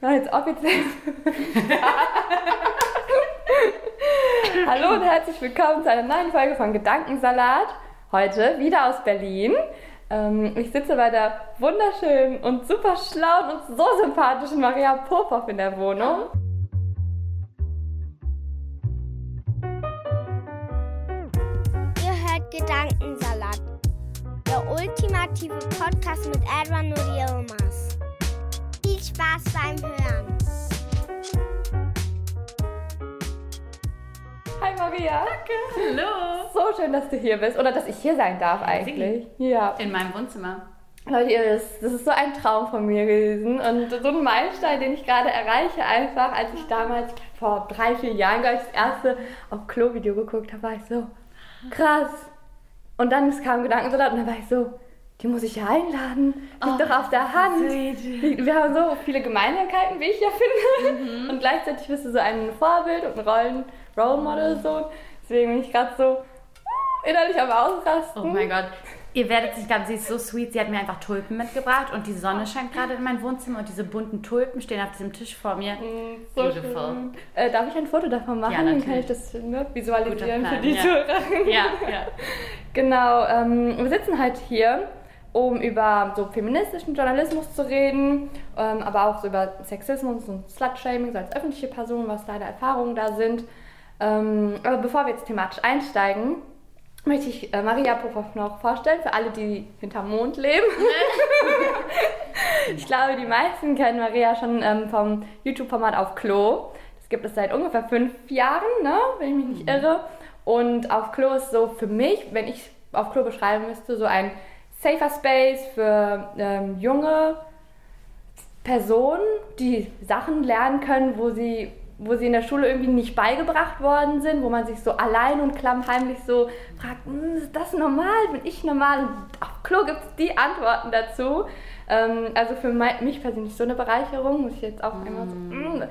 Na, jetzt offiziell. Hallo und herzlich willkommen zu einer neuen Folge von Gedankensalat. Heute wieder aus Berlin. Ähm, ich sitze bei der wunderschönen und super schlauen und so sympathischen Maria Popov in der Wohnung. Ihr hört Gedankensalat, der ultimative Podcast mit Edwin und Yilmaz. Viel Spaß beim Hören. Hi Maria. Hallo! So schön, dass du hier bist oder dass ich hier sein darf eigentlich. Ja. In meinem Wohnzimmer. Leute, ihr wisst, das ist so ein Traum von mir gewesen und so ein Meilenstein, den ich gerade erreiche, einfach, als ich damals vor drei, vier Jahren, glaube ich, das erste auf Klo-Video geguckt habe, war ich so, krass. Und dann kam Gedankensalat und dann war ich so, die muss ich ja einladen, die ist doch auf der Hand. Die, wir haben so viele Gemeinsamkeiten, wie ich ja finde. Und gleichzeitig bist du so ein Vorbild und ein Rollen, Role Model so. Deswegen bin ich gerade so innerlich am Ausrasten. Oh mein Gott. Ihr werdet sich ganz, sie ist so sweet. Sie hat mir einfach Tulpen mitgebracht und die Sonne scheint gerade in mein Wohnzimmer und diese bunten Tulpen stehen auf diesem Tisch vor mir. So Beautiful. Äh, darf ich ein Foto davon machen? Ja, Dann kann ich das ne, visualisieren Guter für Plan, die ja. Zuhörer. Ja, ja. Genau, ähm, wir sitzen halt hier, um über so feministischen Journalismus zu reden, ähm, aber auch so über Sexismus und Slutshaming, so als öffentliche Person, was deine Erfahrungen da sind. Ähm, aber bevor wir jetzt thematisch einsteigen, möchte ich äh, Maria Popov noch vorstellen, für alle, die hinterm Mond leben. ich glaube, die meisten kennen Maria schon ähm, vom YouTube-Format auf Klo. Das gibt es seit ungefähr fünf Jahren, ne? wenn ich mich nicht irre. Und auf Klo ist so für mich, wenn ich auf Klo beschreiben müsste, so ein safer Space für ähm, junge Personen, die Sachen lernen können, wo sie, wo sie in der Schule irgendwie nicht beigebracht worden sind, wo man sich so allein und klammheimlich so fragt, "Hm, ist das normal? Bin ich normal? Auf Klo gibt es die Antworten dazu. Ähm, also für mei- mich persönlich so eine Bereicherung, muss ich jetzt auch einmal so, mm,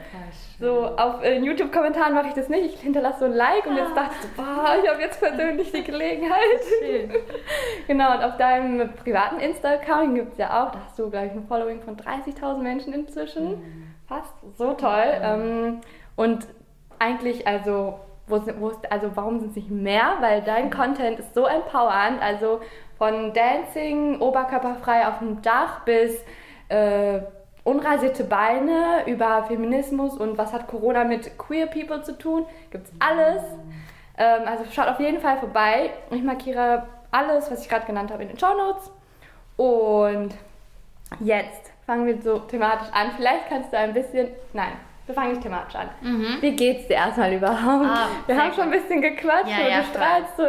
so auf äh, YouTube-Kommentaren mache ich das nicht. Ich hinterlasse so ein Like und jetzt dachte ich so, boah, ich habe jetzt persönlich die Gelegenheit. Schön. Genau, und auf deinem privaten Insta-Account gibt es ja auch, da hast du, glaube ich, ein Following von 30.000 Menschen inzwischen. Fast. So toll. Ähm, und eigentlich, also, wo, wo also warum sind es nicht mehr? Weil dein Content ist so empowernd. Also von Dancing, oberkörperfrei auf dem Dach bis äh, unrasierte Beine über Feminismus und was hat Corona mit Queer People zu tun. Gibt's alles. Ähm, also schaut auf jeden Fall vorbei. Ich markiere alles, was ich gerade genannt habe, in den Show Notes. Und jetzt fangen wir so thematisch an. Vielleicht kannst du ein bisschen. Nein, wir fangen nicht thematisch an. Wie geht's dir erstmal überhaupt? Ah, wir haben schon ein bisschen gequatscht Ja, und ja, du strahlst so.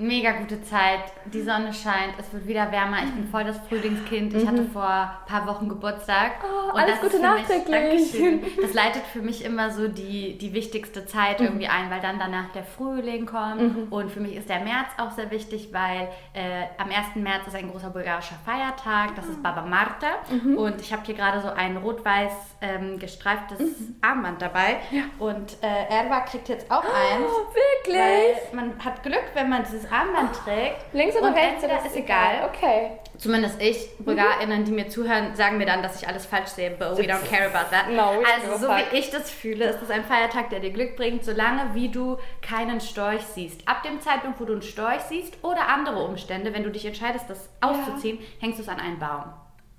Mega gute Zeit. Die Sonne scheint, es wird wieder wärmer. Ich bin voll das Frühlingskind. Ich hatte vor ein paar Wochen Geburtstag. Oh, alles Gute nachträglich. Das leitet für mich immer so die, die wichtigste Zeit irgendwie ein, weil dann danach der Frühling kommt. Und für mich ist der März auch sehr wichtig, weil äh, am 1. März ist ein großer bulgarischer Feiertag. Das ist Baba Marta. Und ich habe hier gerade so ein rot-weiß ähm, gestreiftes Armband dabei. Und äh, Erwa kriegt jetzt auch eins. Oh, wirklich? Weil man hat Glück, wenn man dieses Armband trägt. Links oder rechts? das ist egal. Okay. Zumindest ich, BulgarInnen, die mir zuhören, sagen mir dann, dass ich alles falsch sehe, but we don't care about that. No, also so wie ich das fühle, ist es ein Feiertag, der dir Glück bringt, solange wie du keinen Storch siehst. Ab dem Zeitpunkt, wo du einen Storch siehst oder andere Umstände, wenn du dich entscheidest, das auszuziehen, hängst du es an einen Baum.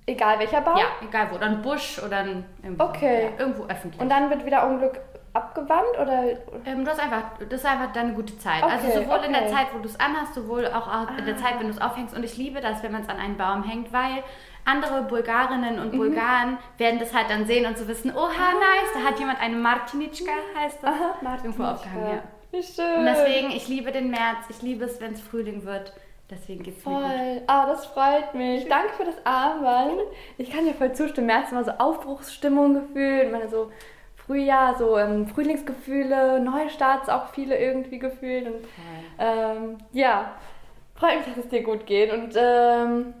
Egal welcher Baum? Ja, egal wo. Oder ein Busch oder ein, irgendwo, Okay. ja, irgendwo öffentlich. Und dann wird wieder Unglück abgewandt oder? Ähm, du hast einfach, das ist einfach deine gute Zeit. Okay, also sowohl in der okay. Zeit, wo du es anhast, sowohl auch in der Zeit, wenn du es aufhängst. Und ich liebe das, wenn man es an einen Baum hängt, weil andere Bulgarinnen Mhm. und Bulgaren werden das halt dann sehen und so wissen, oha, nice, da hat jemand eine Martinitschka, heißt das, Ah. Aha, irgendwo aufgehangen. Ja. Wie schön. Und deswegen, ich liebe den März, ich liebe es, wenn es Frühling wird. Deswegen geht's voll. mir gut. Ah, das freut mich. Danke für das Armband. Ich kann dir voll zustimmen. März ist immer so Aufbruchsstimmung gefühlt. Ich meine, so Frühjahr, so ähm, Frühlingsgefühle, Neustarts auch viele irgendwie gefühlt. Und ähm, ja, freut mich, dass es dir gut geht. Und ähm,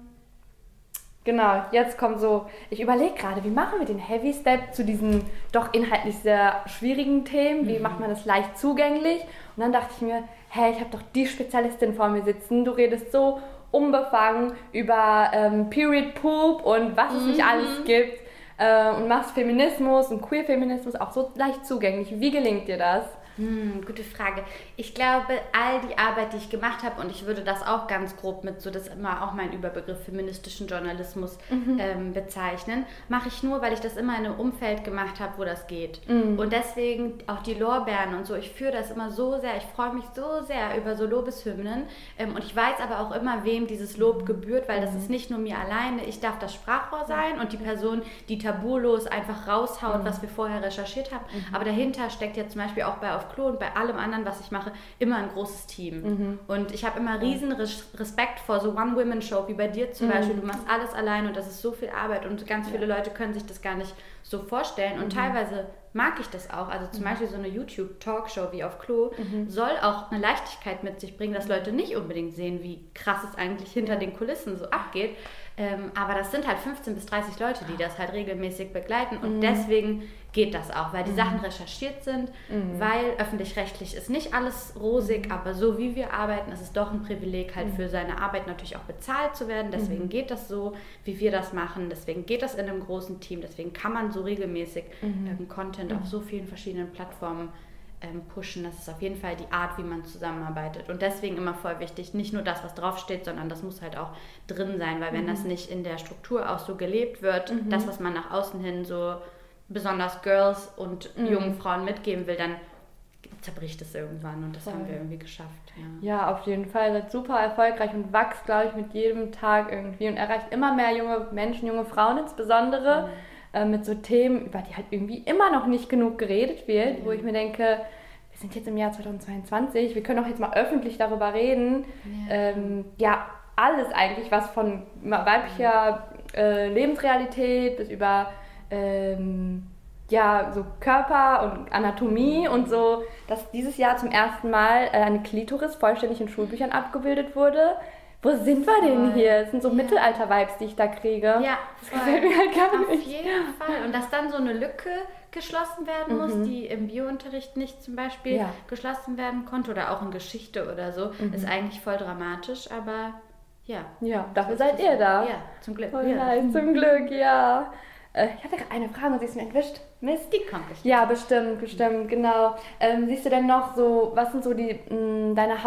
genau, jetzt kommt so, ich überlege gerade, wie machen wir den Heavy Step zu diesen doch inhaltlich sehr schwierigen Themen? Wie macht man das leicht zugänglich? Und dann dachte ich mir, hey, ich habe doch die Spezialistin vor mir sitzen. Du redest so unbefangen über ähm, Period Poop und was es nicht alles gibt äh, und machst Feminismus und Queer-Feminismus auch so leicht zugänglich. Wie gelingt dir das? Hm, gute Frage. Ich glaube, all die Arbeit, die ich gemacht habe, und ich würde das auch ganz grob mit so, das ist immer auch mein Überbegriff feministischen Journalismus ähm, bezeichnen, mache ich nur, weil ich das immer in einem Umfeld gemacht habe, wo das geht. Und deswegen auch die Lorbeeren und so, ich führe das immer so sehr, ich freue mich so sehr über so Lobeshymnen ähm, und ich weiß aber auch immer, wem dieses Lob gebührt, weil das ist nicht nur mir alleine, ich darf das Sprachrohr sein und die Person, die tabulos einfach raushaut, was wir vorher recherchiert haben, aber dahinter steckt ja zum Beispiel auch bei auf Klo und bei allem anderen, was ich mache, immer ein großes Team. Und ich habe immer riesen Res- Respekt vor so One-Women-Show wie bei dir zum Beispiel. Du machst alles allein und das ist so viel Arbeit und ganz viele Leute können sich das gar nicht so vorstellen. Und teilweise mag ich das auch. Also zum Beispiel so eine YouTube-Talkshow wie auf Klo soll auch eine Leichtigkeit mit sich bringen, dass Leute nicht unbedingt sehen, wie krass es eigentlich hinter den Kulissen so abgeht. Ähm, aber das sind halt 15 bis 30 Leute, die das halt regelmäßig begleiten. Und deswegen geht das auch, weil die Sachen recherchiert sind, weil öffentlich-rechtlich ist nicht alles rosig, aber so wie wir arbeiten, ist es doch ein Privileg, halt für seine Arbeit natürlich auch bezahlt zu werden. Deswegen geht das so, wie wir das machen. Deswegen geht das in einem großen Team. Deswegen kann man so regelmäßig ähm, Content auf so vielen verschiedenen Plattformen ähm, pushen. Das ist auf jeden Fall die Art, wie man zusammenarbeitet. Und deswegen immer voll wichtig, nicht nur das, was draufsteht, sondern das muss halt auch drin sein, weil wenn das nicht in der Struktur auch so gelebt wird, das, was man nach außen hin so besonders Girls und jungen Frauen mitgeben will, dann zerbricht es irgendwann und das haben wir irgendwie geschafft. Ja. Ja, auf jeden Fall. Seid super erfolgreich und wächst, glaube ich, mit jedem Tag irgendwie und erreicht immer mehr junge Menschen, junge Frauen insbesondere, äh, mit so Themen, über die halt irgendwie immer noch nicht genug geredet wird, wo ich mir denke, wir sind jetzt im Jahr 2022, wir können doch jetzt mal öffentlich darüber reden. Ja. Ähm, ja, alles eigentlich, was von weiblicher äh, Lebensrealität bis über ähm, ja, so Körper und Anatomie und so, dass dieses Jahr zum ersten Mal äh, eine Klitoris vollständig in Schulbüchern abgebildet wurde. Wo sind wir denn hier? Das sind so Ja. Mittelalter-Vibes, die ich da kriege. Ja, das voll. gefällt mir halt gar Auf nicht. jeden Fall. Und dass dann so eine Lücke geschlossen werden muss, die im Biounterricht nicht zum Beispiel Mhm. Ja. geschlossen werden konnte oder auch in Geschichte oder so, Mhm. ist eigentlich voll dramatisch, aber ja. Ja, dafür seid ihr da. Ja, zum Glück. Voll ja. nice, zum Glück, ja. Äh, ich hatte eine Frage und sie ist mir entwischt. Mist. Die kommt bestimmt. Ja, bestimmt, bestimmt, genau. Ähm, siehst du denn noch so, was sind so die, mh, deine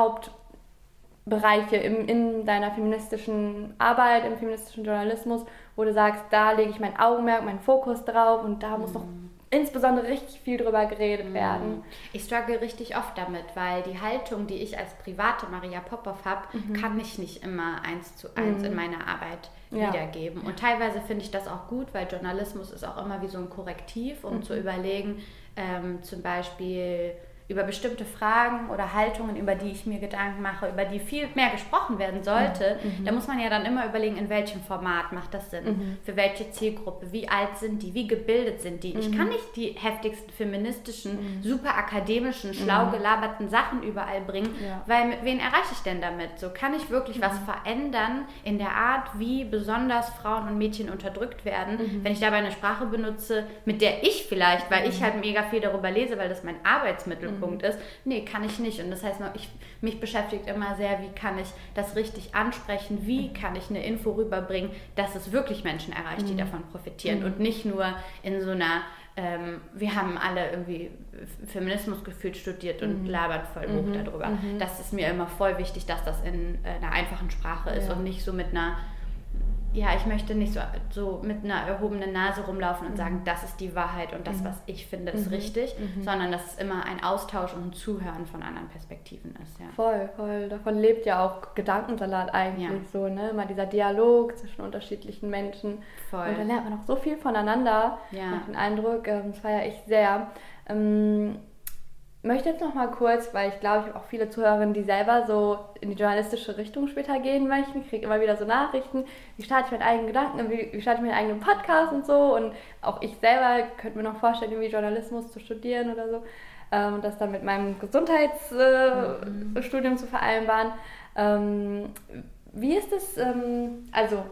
Hauptbereiche im, in deiner feministischen Arbeit, im feministischen Journalismus, wo du sagst, da lege ich mein Augenmerk, meinen Fokus drauf und da muss noch insbesondere richtig viel drüber geredet werden. Ich struggle richtig oft damit, weil die Haltung, die ich als private Maria Popov habe, kann ich nicht immer eins zu eins in meiner Arbeit Ja. wiedergeben. Und teilweise finde ich das auch gut, weil Journalismus ist auch immer wie so ein Korrektiv, um zu überlegen, ähm, zum Beispiel über bestimmte Fragen oder Haltungen, über die ich mir Gedanken mache, über die viel mehr gesprochen werden sollte, da muss man ja dann immer überlegen, in welchem Format macht das Sinn, für welche Zielgruppe, wie alt sind die, wie gebildet sind die. Ich kann nicht die heftigsten feministischen, super akademischen, schlau gelaberten Sachen überall bringen, Ja. weil mit wen erreiche ich denn damit? So kann ich wirklich was verändern in der Art, wie besonders Frauen und Mädchen unterdrückt werden, wenn ich dabei eine Sprache benutze, mit der ich vielleicht, weil ich halt mega viel darüber lese, weil das mein Arbeitsmittelpunkt ist. Nee, kann ich nicht. Und das heißt, ich, mich beschäftigt immer sehr, wie kann ich das richtig ansprechen, wie kann ich eine Info rüberbringen, dass es wirklich Menschen erreicht, die davon profitieren und nicht nur in so einer ähm, wir haben alle irgendwie Feminismus gefühlt studiert und labern voll hoch darüber. Das ist mir immer voll wichtig, dass das in einer einfachen Sprache ist Ja. und nicht so mit einer, ja, ich möchte nicht so, so mit einer erhobenen Nase rumlaufen und sagen, das ist die Wahrheit und das, was ich finde, ist richtig, sondern dass es immer ein Austausch und ein Zuhören von anderen Perspektiven ist. Ja. Voll, voll. Davon lebt ja auch Gedankensalat eigentlich Ja. so, ne? Immer dieser Dialog zwischen unterschiedlichen Menschen. Voll. Und da lernt man auch so viel voneinander. Ja. Habe den Eindruck, ähm, das feiere ich sehr. Ähm, möchte jetzt noch mal kurz, weil ich glaube, ich habe auch viele Zuhörerinnen, die selber so in die journalistische Richtung später gehen möchten. Ich kriege immer wieder so Nachrichten, wie starte ich meinen eigenen Gedanken, wie, wie starte ich meinen eigenen Podcast und so. Und auch ich selber könnte mir noch vorstellen, irgendwie Journalismus zu studieren oder so. Ähm, das dann mit meinem Gesundheitsstudium äh, mhm. zu vereinbaren. Ähm, wie ist es, ähm, also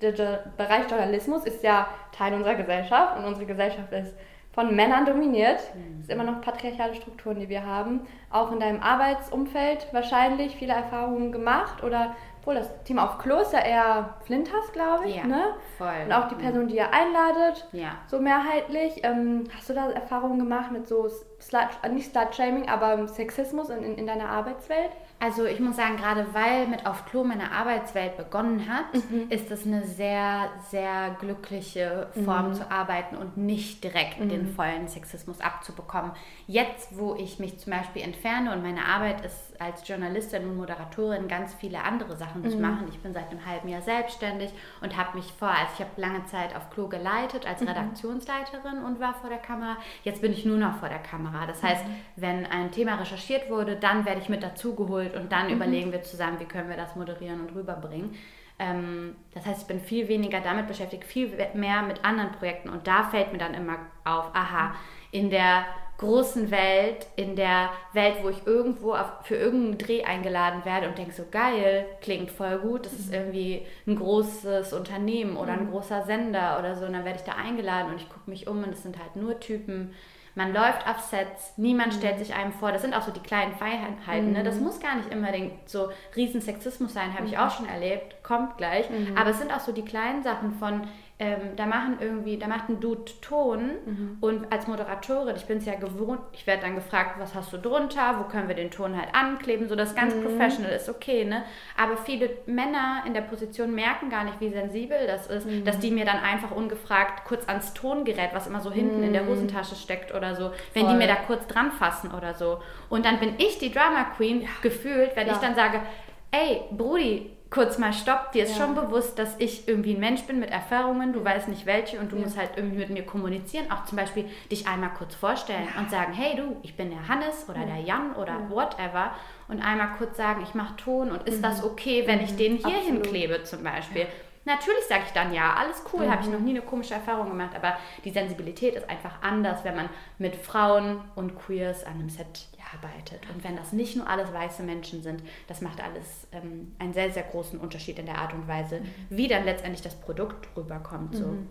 der, der Bereich Journalismus ist ja Teil unserer Gesellschaft und unsere Gesellschaft ist von Männern dominiert. Es sind immer noch patriarchale Strukturen, die wir haben. Auch in deinem Arbeitsumfeld wahrscheinlich viele Erfahrungen gemacht oder obwohl das Thema auf Klo ist ja eher Flinters, glaube ich. Ja, ne? voll. Und auch die Person, die ihr einladet, ja. so mehrheitlich. Ähm, hast du da Erfahrungen gemacht mit so, Slut, nicht Slut-Shaming, aber Sexismus in, in, in deiner Arbeitswelt? Also ich muss sagen, gerade weil mit Auf Klo meine Arbeitswelt begonnen hat, mhm. ist es eine sehr, sehr glückliche Form mhm. zu arbeiten und nicht direkt mhm. den vollen Sexismus abzubekommen. Jetzt, wo ich mich zum Beispiel entferne und meine Arbeit ist als Journalistin und Moderatorin ganz viele andere Sachen zu mhm. machen. Ich bin seit einem halben Jahr selbstständig und habe mich vor, also ich habe lange Zeit auf Klo geleitet als mhm. Redaktionsleiterin und war vor der Kamera. Jetzt bin ich nur noch vor der Kamera. Das heißt, mhm. wenn ein Thema recherchiert wurde, dann werde ich mit dazugeholt geholt und dann mhm. überlegen wir zusammen, wie können wir das moderieren und rüberbringen. Ähm, das heißt, ich bin viel weniger damit beschäftigt, viel mehr mit anderen Projekten und da fällt mir dann immer auf, aha, in der großen Welt, in der Welt, wo ich irgendwo auf, für irgendeinen Dreh eingeladen werde und denke so, geil, klingt voll gut, das ist mhm. irgendwie ein großes Unternehmen oder ein mhm. großer Sender oder so und dann werde ich da eingeladen und ich gucke mich um und es sind halt nur Typen, man läuft auf Sets, niemand mhm. stellt sich einem vor. Das sind auch so die kleinen Feinheiten. Mhm. Ne? Das mhm. muss gar nicht unbedingt so riesen Sexismus sein, habe ich mhm. auch schon erlebt, kommt gleich. Aber es sind auch so die kleinen Sachen von, ähm, da machen irgendwie, da macht ein Dude Ton mhm. und als Moderatorin, ich bin es ja gewohnt, ich werde dann gefragt, was hast du drunter, wo können wir den Ton halt ankleben, so das ganz mhm. professional ist okay, ne? Aber viele Männer in der Position merken gar nicht, wie sensibel das ist, mhm. dass die mir dann einfach ungefragt kurz ans Tongerät, was immer so hinten in der mhm. Hosentasche steckt oder so, wenn Voll. die mir da kurz dran fassen oder so. Und dann bin ich die Drama Queen ja. gefühlt, wenn ja. ich dann sage, ey, Brudi, kurz mal stopp, dir ist ja. schon bewusst, dass ich irgendwie ein Mensch bin mit Erfahrungen, du weißt nicht welche und du ja. musst halt irgendwie mit mir kommunizieren, auch zum Beispiel dich einmal kurz vorstellen ja. und sagen, hey du, ich bin der Hannes oder der Jan oder whatever und einmal kurz sagen, ich mache Ton und ist mhm. das okay, wenn mhm. ich den hier Absolut. hinklebe zum Beispiel. Natürlich sage ich dann ja, alles cool, mhm. habe ich noch nie eine komische Erfahrung gemacht, aber die Sensibilität ist einfach anders, wenn man mit Frauen und Queers an einem Set arbeitet. Und wenn das nicht nur alles weiße Menschen sind, das macht alles ähm, einen sehr, sehr großen Unterschied in der Art und Weise, mhm. wie dann letztendlich das Produkt rüberkommt. So. Mhm.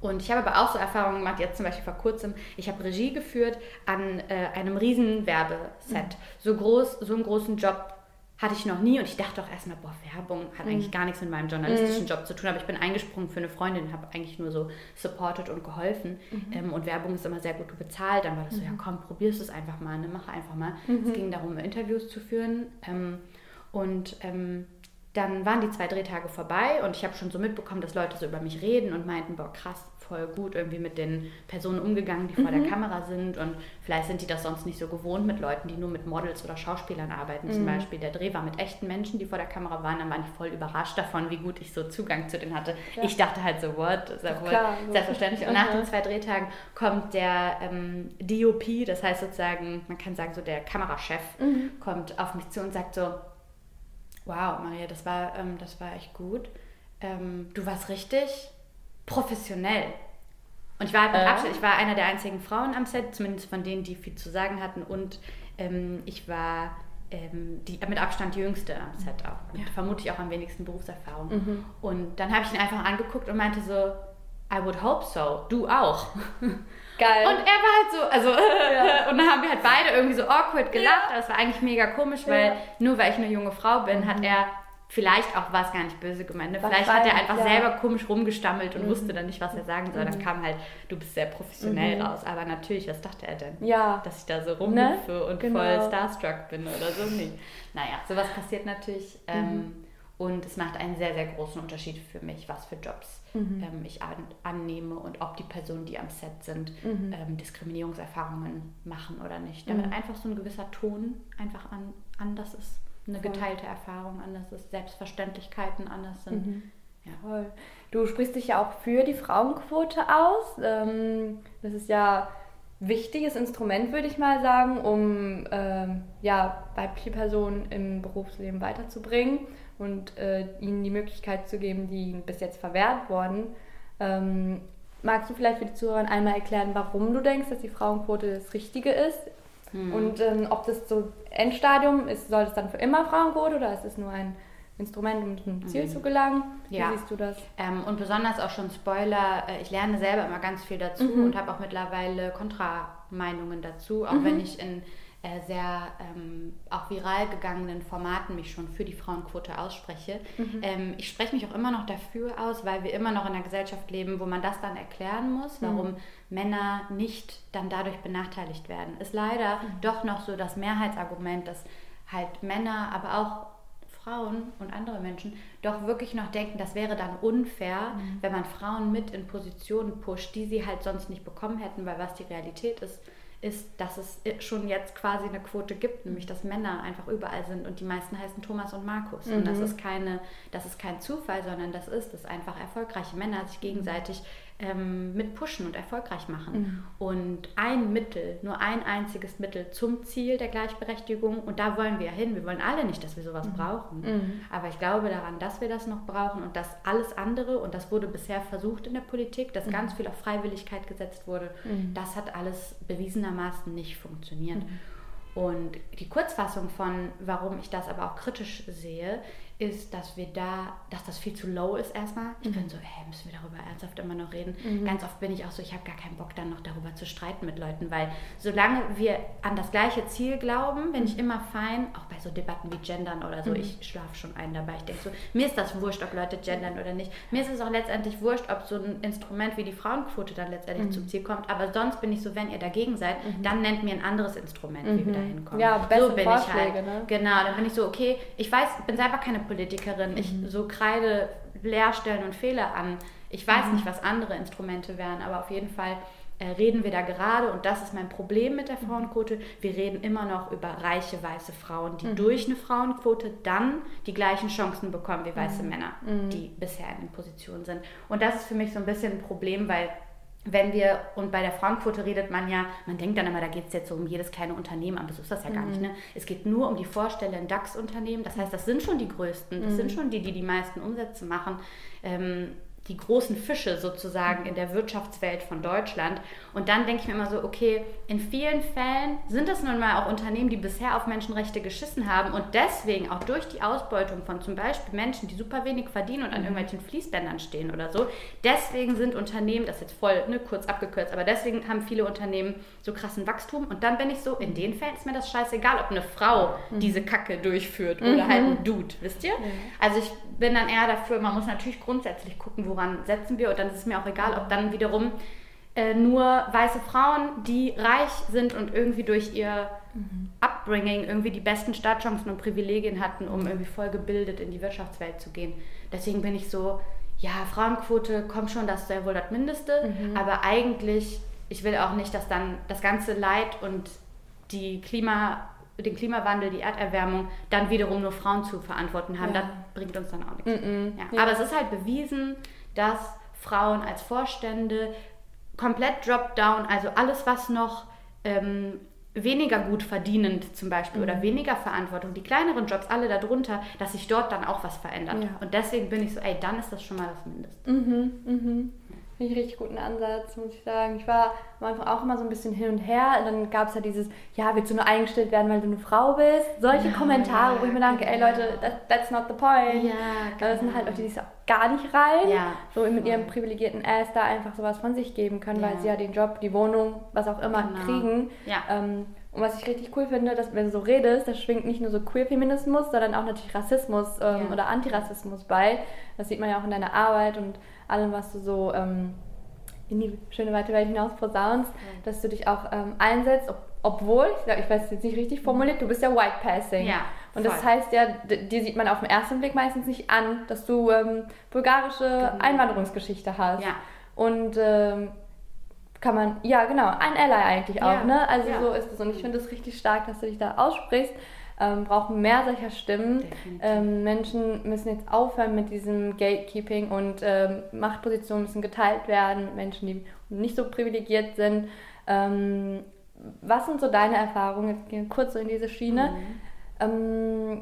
Und ich habe aber auch so Erfahrungen gemacht, jetzt zum Beispiel vor kurzem, ich habe Regie geführt an äh, einem riesen Werbeset. Mhm. So groß, so einen großen Job hatte ich noch nie und ich dachte auch erstmal, boah, Werbung hat mhm. eigentlich gar nichts mit meinem journalistischen mhm. Job zu tun, aber ich bin eingesprungen für eine Freundin, habe eigentlich nur so supported und geholfen mhm. ähm, und Werbung ist immer sehr gut bezahlt, dann war das so, ja mhm. komm, probierst es einfach mal, ne, mach einfach mal. Es mhm. ging darum, Interviews zu führen ähm, und ähm, dann waren die zwei Drehtage vorbei und ich habe schon so mitbekommen, dass Leute so über mich reden und meinten, boah, krass, voll gut irgendwie mit den Personen umgegangen, die vor mhm. der Kamera sind. Und vielleicht sind die das sonst nicht so gewohnt mit Leuten, die nur mit Models oder Schauspielern arbeiten. Mhm. Zum Beispiel der Dreh war mit echten Menschen, die vor der Kamera waren. Dann war ich voll überrascht davon, wie gut ich so Zugang zu denen hatte. Ja. Ich dachte halt so, what? Ist ja wohl Klar, selbstverständlich. Und nach den zwei Drehtagen kommt der ähm, DOP, das heißt sozusagen, man kann sagen, so der Kamerachef, mhm. kommt auf mich zu und sagt so, wow, Maria, das war, ähm, das war echt gut. Ähm, du warst richtig professionell. Und ich war halt mit äh. Abstand, ich war einer der einzigen Frauen am Set, zumindest von denen, die viel zu sagen hatten. Und ähm, ich war ähm, die, mit Abstand die jüngste am Set auch. Und ja. vermutlich auch am wenigsten Berufserfahrung. Mhm. Und dann habe ich ihn einfach angeguckt und meinte so, I would hope so, du auch. Geil. Und er war halt so, also, ja. und dann haben wir halt beide irgendwie so awkward gelacht. Ja. Das war eigentlich mega komisch, weil nur weil ich eine junge Frau bin, mhm. hat er vielleicht auch war es gar nicht böse gemeint. Ne? Vielleicht hat er einfach ja. selber komisch rumgestammelt und mhm. wusste dann nicht, was er sagen soll. Mhm. Dann kam halt, du bist sehr professionell mhm. raus. Aber natürlich, was dachte er denn? Ja. Dass ich da so rumhüpfe ne? und genau. voll starstruck bin oder so. Nee. Naja, sowas passiert natürlich. Ähm, mhm. und es macht einen sehr, sehr großen Unterschied für mich, was für Jobs mhm. ähm, ich an, annehme und ob die Personen, die am Set sind, mhm. ähm, Diskriminierungserfahrungen machen oder nicht. Damit einfach so ein gewisser Ton einfach an, anders ist eine geteilte Erfahrung anders ist, Selbstverständlichkeiten anders sind. Mhm. Ja. Du sprichst dich ja auch für die Frauenquote aus. Ähm, das ist ja wichtiges Instrument, würde ich mal sagen, um ähm, ja, weibliche Personen im Berufsleben weiterzubringen und äh, ihnen die Möglichkeit zu geben, die ihnen bis jetzt verwehrt wurden. Ähm, magst du vielleicht für die Zuhörer einmal erklären, warum du denkst, dass die Frauenquote das Richtige ist? Hm. Und ähm, ob das so Endstadium ist, soll es dann für immer Frauenquote oder ist es nur ein Instrument, um zum Ziel mhm. zu gelangen. Wie ja. siehst du das? Ähm, und besonders auch schon Spoiler, äh, ich lerne selber immer ganz viel dazu mhm. und habe auch mittlerweile Kontrameinungen dazu, auch mhm. wenn ich in äh, sehr ähm, auch viral gegangenen Formaten mich schon für die Frauenquote ausspreche. Mhm. Ähm, ich spreche mich auch immer noch dafür aus, weil wir immer noch in einer Gesellschaft leben, wo man das dann erklären muss, warum mhm. Männer nicht dann dadurch benachteiligt werden. Ist leider mhm. doch noch so das Mehrheitsargument, dass halt Männer, aber auch Frauen und andere Menschen doch wirklich noch denken, das wäre dann unfair, mhm. wenn man Frauen mit in Positionen pusht, die sie halt sonst nicht bekommen hätten, weil was die Realität ist, ist, dass es schon jetzt quasi eine Quote gibt, nämlich dass Männer einfach überall sind und die meisten heißen Thomas und Markus. Mhm. Und das mhm. ist keine, das ist kein Zufall, sondern das ist, dass einfach erfolgreiche Männer sich gegenseitig ähm, mit pushen und erfolgreich machen. Mhm. Und ein Mittel, nur ein einziges Mittel zum Ziel der Gleichberechtigung, und da wollen wir ja hin. Wir wollen alle nicht, dass wir sowas mhm. brauchen. Mhm. Aber ich glaube daran, dass wir das noch brauchen und dass alles andere, und das wurde bisher versucht in der Politik, dass mhm. ganz viel auf Freiwilligkeit gesetzt wurde, mhm. das hat alles bewiesenermaßen nicht funktioniert. Mhm. Und die Kurzfassung von, warum ich das aber auch kritisch sehe, ist, dass wir da, dass das viel zu low ist erstmal. Ich mhm. bin so, hey, müssen wir darüber ernsthaft immer noch reden? Mhm. Ganz oft bin ich auch so, ich habe gar keinen Bock dann noch darüber zu streiten mit Leuten, weil solange wir an das gleiche Ziel glauben, bin ich mhm. immer fein, auch bei so Debatten wie Gendern oder so, mhm. ich schlafe schon ein dabei. Ich denke so, mir ist das wurscht, ob Leute gendern oder nicht. Mir ist es auch letztendlich wurscht, ob so ein Instrument wie die Frauenquote dann letztendlich mhm. zum Ziel kommt, aber sonst bin ich so, wenn ihr dagegen seid, mhm. dann nennt mir ein anderes Instrument, wie wir da hinkommen. Ja, so bin Vorschläge, ich halt. Ne? Genau, dann bin ich so, okay, ich weiß, bin selber keine Politikerin. Ich mhm. so kreide Leerstellen und Fehler an. Ich weiß mhm. nicht, was andere Instrumente wären, aber auf jeden Fall äh, reden wir da gerade, und das ist mein Problem mit der mhm. Frauenquote, wir reden immer noch über reiche weiße Frauen, die mhm. durch eine Frauenquote dann die gleichen Chancen bekommen wie weiße mhm. Männer, die bisher in den Positionen sind. Und das ist für mich so ein bisschen ein Problem, weil wenn wir, und bei der Frauenquote redet man ja, man denkt dann immer, da geht es jetzt so um jedes kleine Unternehmen, aber so ist das ja mhm. gar nicht. Mhm. Ne? Es geht nur um die Vorstelle in DAX-Unternehmen. Das heißt, das sind schon die größten, das mhm. sind schon die, die die meisten Umsätze machen. Ähm, die großen Fische sozusagen in der Wirtschaftswelt von Deutschland. Und dann denke ich mir immer so, okay, in vielen Fällen sind das nun mal auch Unternehmen, die bisher auf Menschenrechte geschissen haben und deswegen auch durch die Ausbeutung von zum Beispiel Menschen, die super wenig verdienen und an mhm. irgendwelchen Fließbändern stehen oder so, deswegen sind Unternehmen, das ist jetzt voll ne, kurz abgekürzt, aber deswegen haben viele Unternehmen so krassen Wachstum und dann bin ich so, in den Fällen ist mir das scheißegal, ob eine Frau mhm. diese Kacke durchführt oder halt ein Dude, wisst ihr? Also ich bin dann eher dafür, man muss natürlich grundsätzlich gucken, woran woran setzen wir? Und dann ist es mir auch egal, ob dann wiederum äh, nur weiße Frauen, die reich sind und irgendwie durch ihr mhm. Upbringing irgendwie die besten Startchancen und Privilegien hatten, um irgendwie voll gebildet in die Wirtschaftswelt zu gehen. Deswegen bin ich so, ja, Frauenquote kommt schon, das ist ja wohl das Mindeste, mhm. aber eigentlich, ich will auch nicht, dass dann das ganze Leid und die Klima den Klimawandel, die Erderwärmung dann wiederum nur Frauen zu verantworten haben. Ja. Das bringt uns dann auch nichts. Mm -mm. Ja. Aber es ist halt bewiesen, dass Frauen als Vorstände komplett drop-down, also alles, was noch ähm, weniger gut verdienend zum Beispiel mhm. oder weniger Verantwortung, die kleineren Jobs alle darunter, dass sich dort dann auch was verändert. Ja. Und deswegen bin ich so, ey, dann ist das schon mal das Mindeste. Mhm, mhm. Finde ich richtig guten Ansatz, muss ich sagen. Ich war am Anfang auch immer so ein bisschen hin und her. Und dann gab es ja dieses, ja, willst du nur eingestellt werden, weil du eine Frau bist? Solche ja, Kommentare, ja, wo ich mir denke, ey Leute, that, that's not the point. Ja, genau. Das sind halt auch die, sich gar nicht rein. Ja, so mit ihrem privilegierten Ass da einfach sowas von sich geben können, weil sie ja den Job, die Wohnung, was auch immer genau. kriegen. Ähm, und was ich richtig cool finde, dass wenn du so redest, da schwingt nicht nur so Queer-Feminismus, sondern auch natürlich Rassismus ähm, ja. oder Antirassismus bei. Das sieht man ja auch in deiner Arbeit und allem, was du so ähm, in die schöne weite Welt hinaus posaunst, mhm. dass du dich auch ähm, einsetzt, ob, obwohl, ich, ich weiß jetzt nicht richtig formuliert, du bist ja White Passing. Ja, und das heißt ja, dir sieht man auf den ersten Blick meistens nicht an, dass du ähm, bulgarische genau. Einwanderungsgeschichte hast. Ja. Und ähm, kann man, ja genau, ein Ally eigentlich auch, ja. ne? Also ja. so ist es. Und ich finde es richtig stark, dass du dich da aussprichst ähm, brauchen mehr solcher Stimmen. Ähm, Menschen müssen jetzt aufhören mit diesem Gatekeeping und ähm, Machtpositionen müssen geteilt werden mit Menschen, die nicht so privilegiert sind. Ähm, was sind so deine Erfahrungen? Jetzt gehen wir kurz so in diese Schiene. Mhm. Ähm,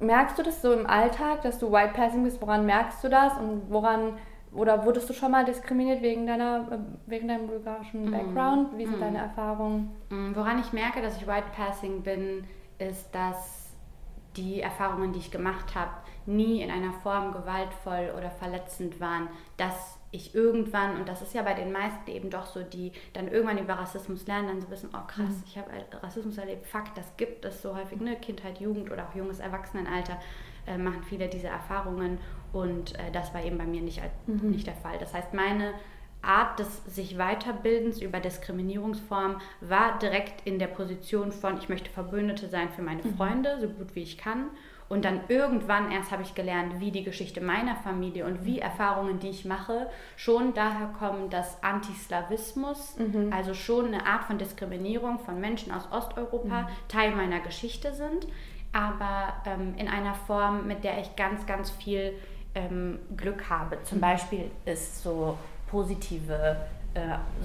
merkst du das so im Alltag, dass du White Passing bist? Woran merkst du das und woran oder wurdest du schon mal diskriminiert wegen deiner äh, wegen deinem bulgarischen Background? Wie sind deine Erfahrungen? Mm, Woran ich merke, dass ich White Passing bin, ist, dass die Erfahrungen, die ich gemacht habe, nie in einer Form gewaltvoll oder verletzend waren, dass ich irgendwann, und das ist ja bei den meisten eben doch so, die dann irgendwann über Rassismus lernen, dann so wissen, oh krass, ich habe Rassismus erlebt, fuck, das gibt es so häufig, ne? Kindheit, Jugend oder auch junges Erwachsenenalter äh, machen viele diese Erfahrungen und äh, das war eben bei mir nicht, als- nicht der Fall. Das heißt, meine Art des sich Weiterbildens über Diskriminierungsformen war direkt in der Position von, ich möchte Verbündete sein für meine Freunde, so gut wie ich kann. Und dann irgendwann erst habe ich gelernt, wie die Geschichte meiner Familie und wie Erfahrungen, die ich mache, schon daher kommen, dass Antislawismus, also schon eine Art von Diskriminierung von Menschen aus Osteuropa, Teil meiner Geschichte sind, aber ähm, in einer Form, mit der ich ganz, ganz viel ähm, Glück habe. Zum Beispiel ist so positive, äh,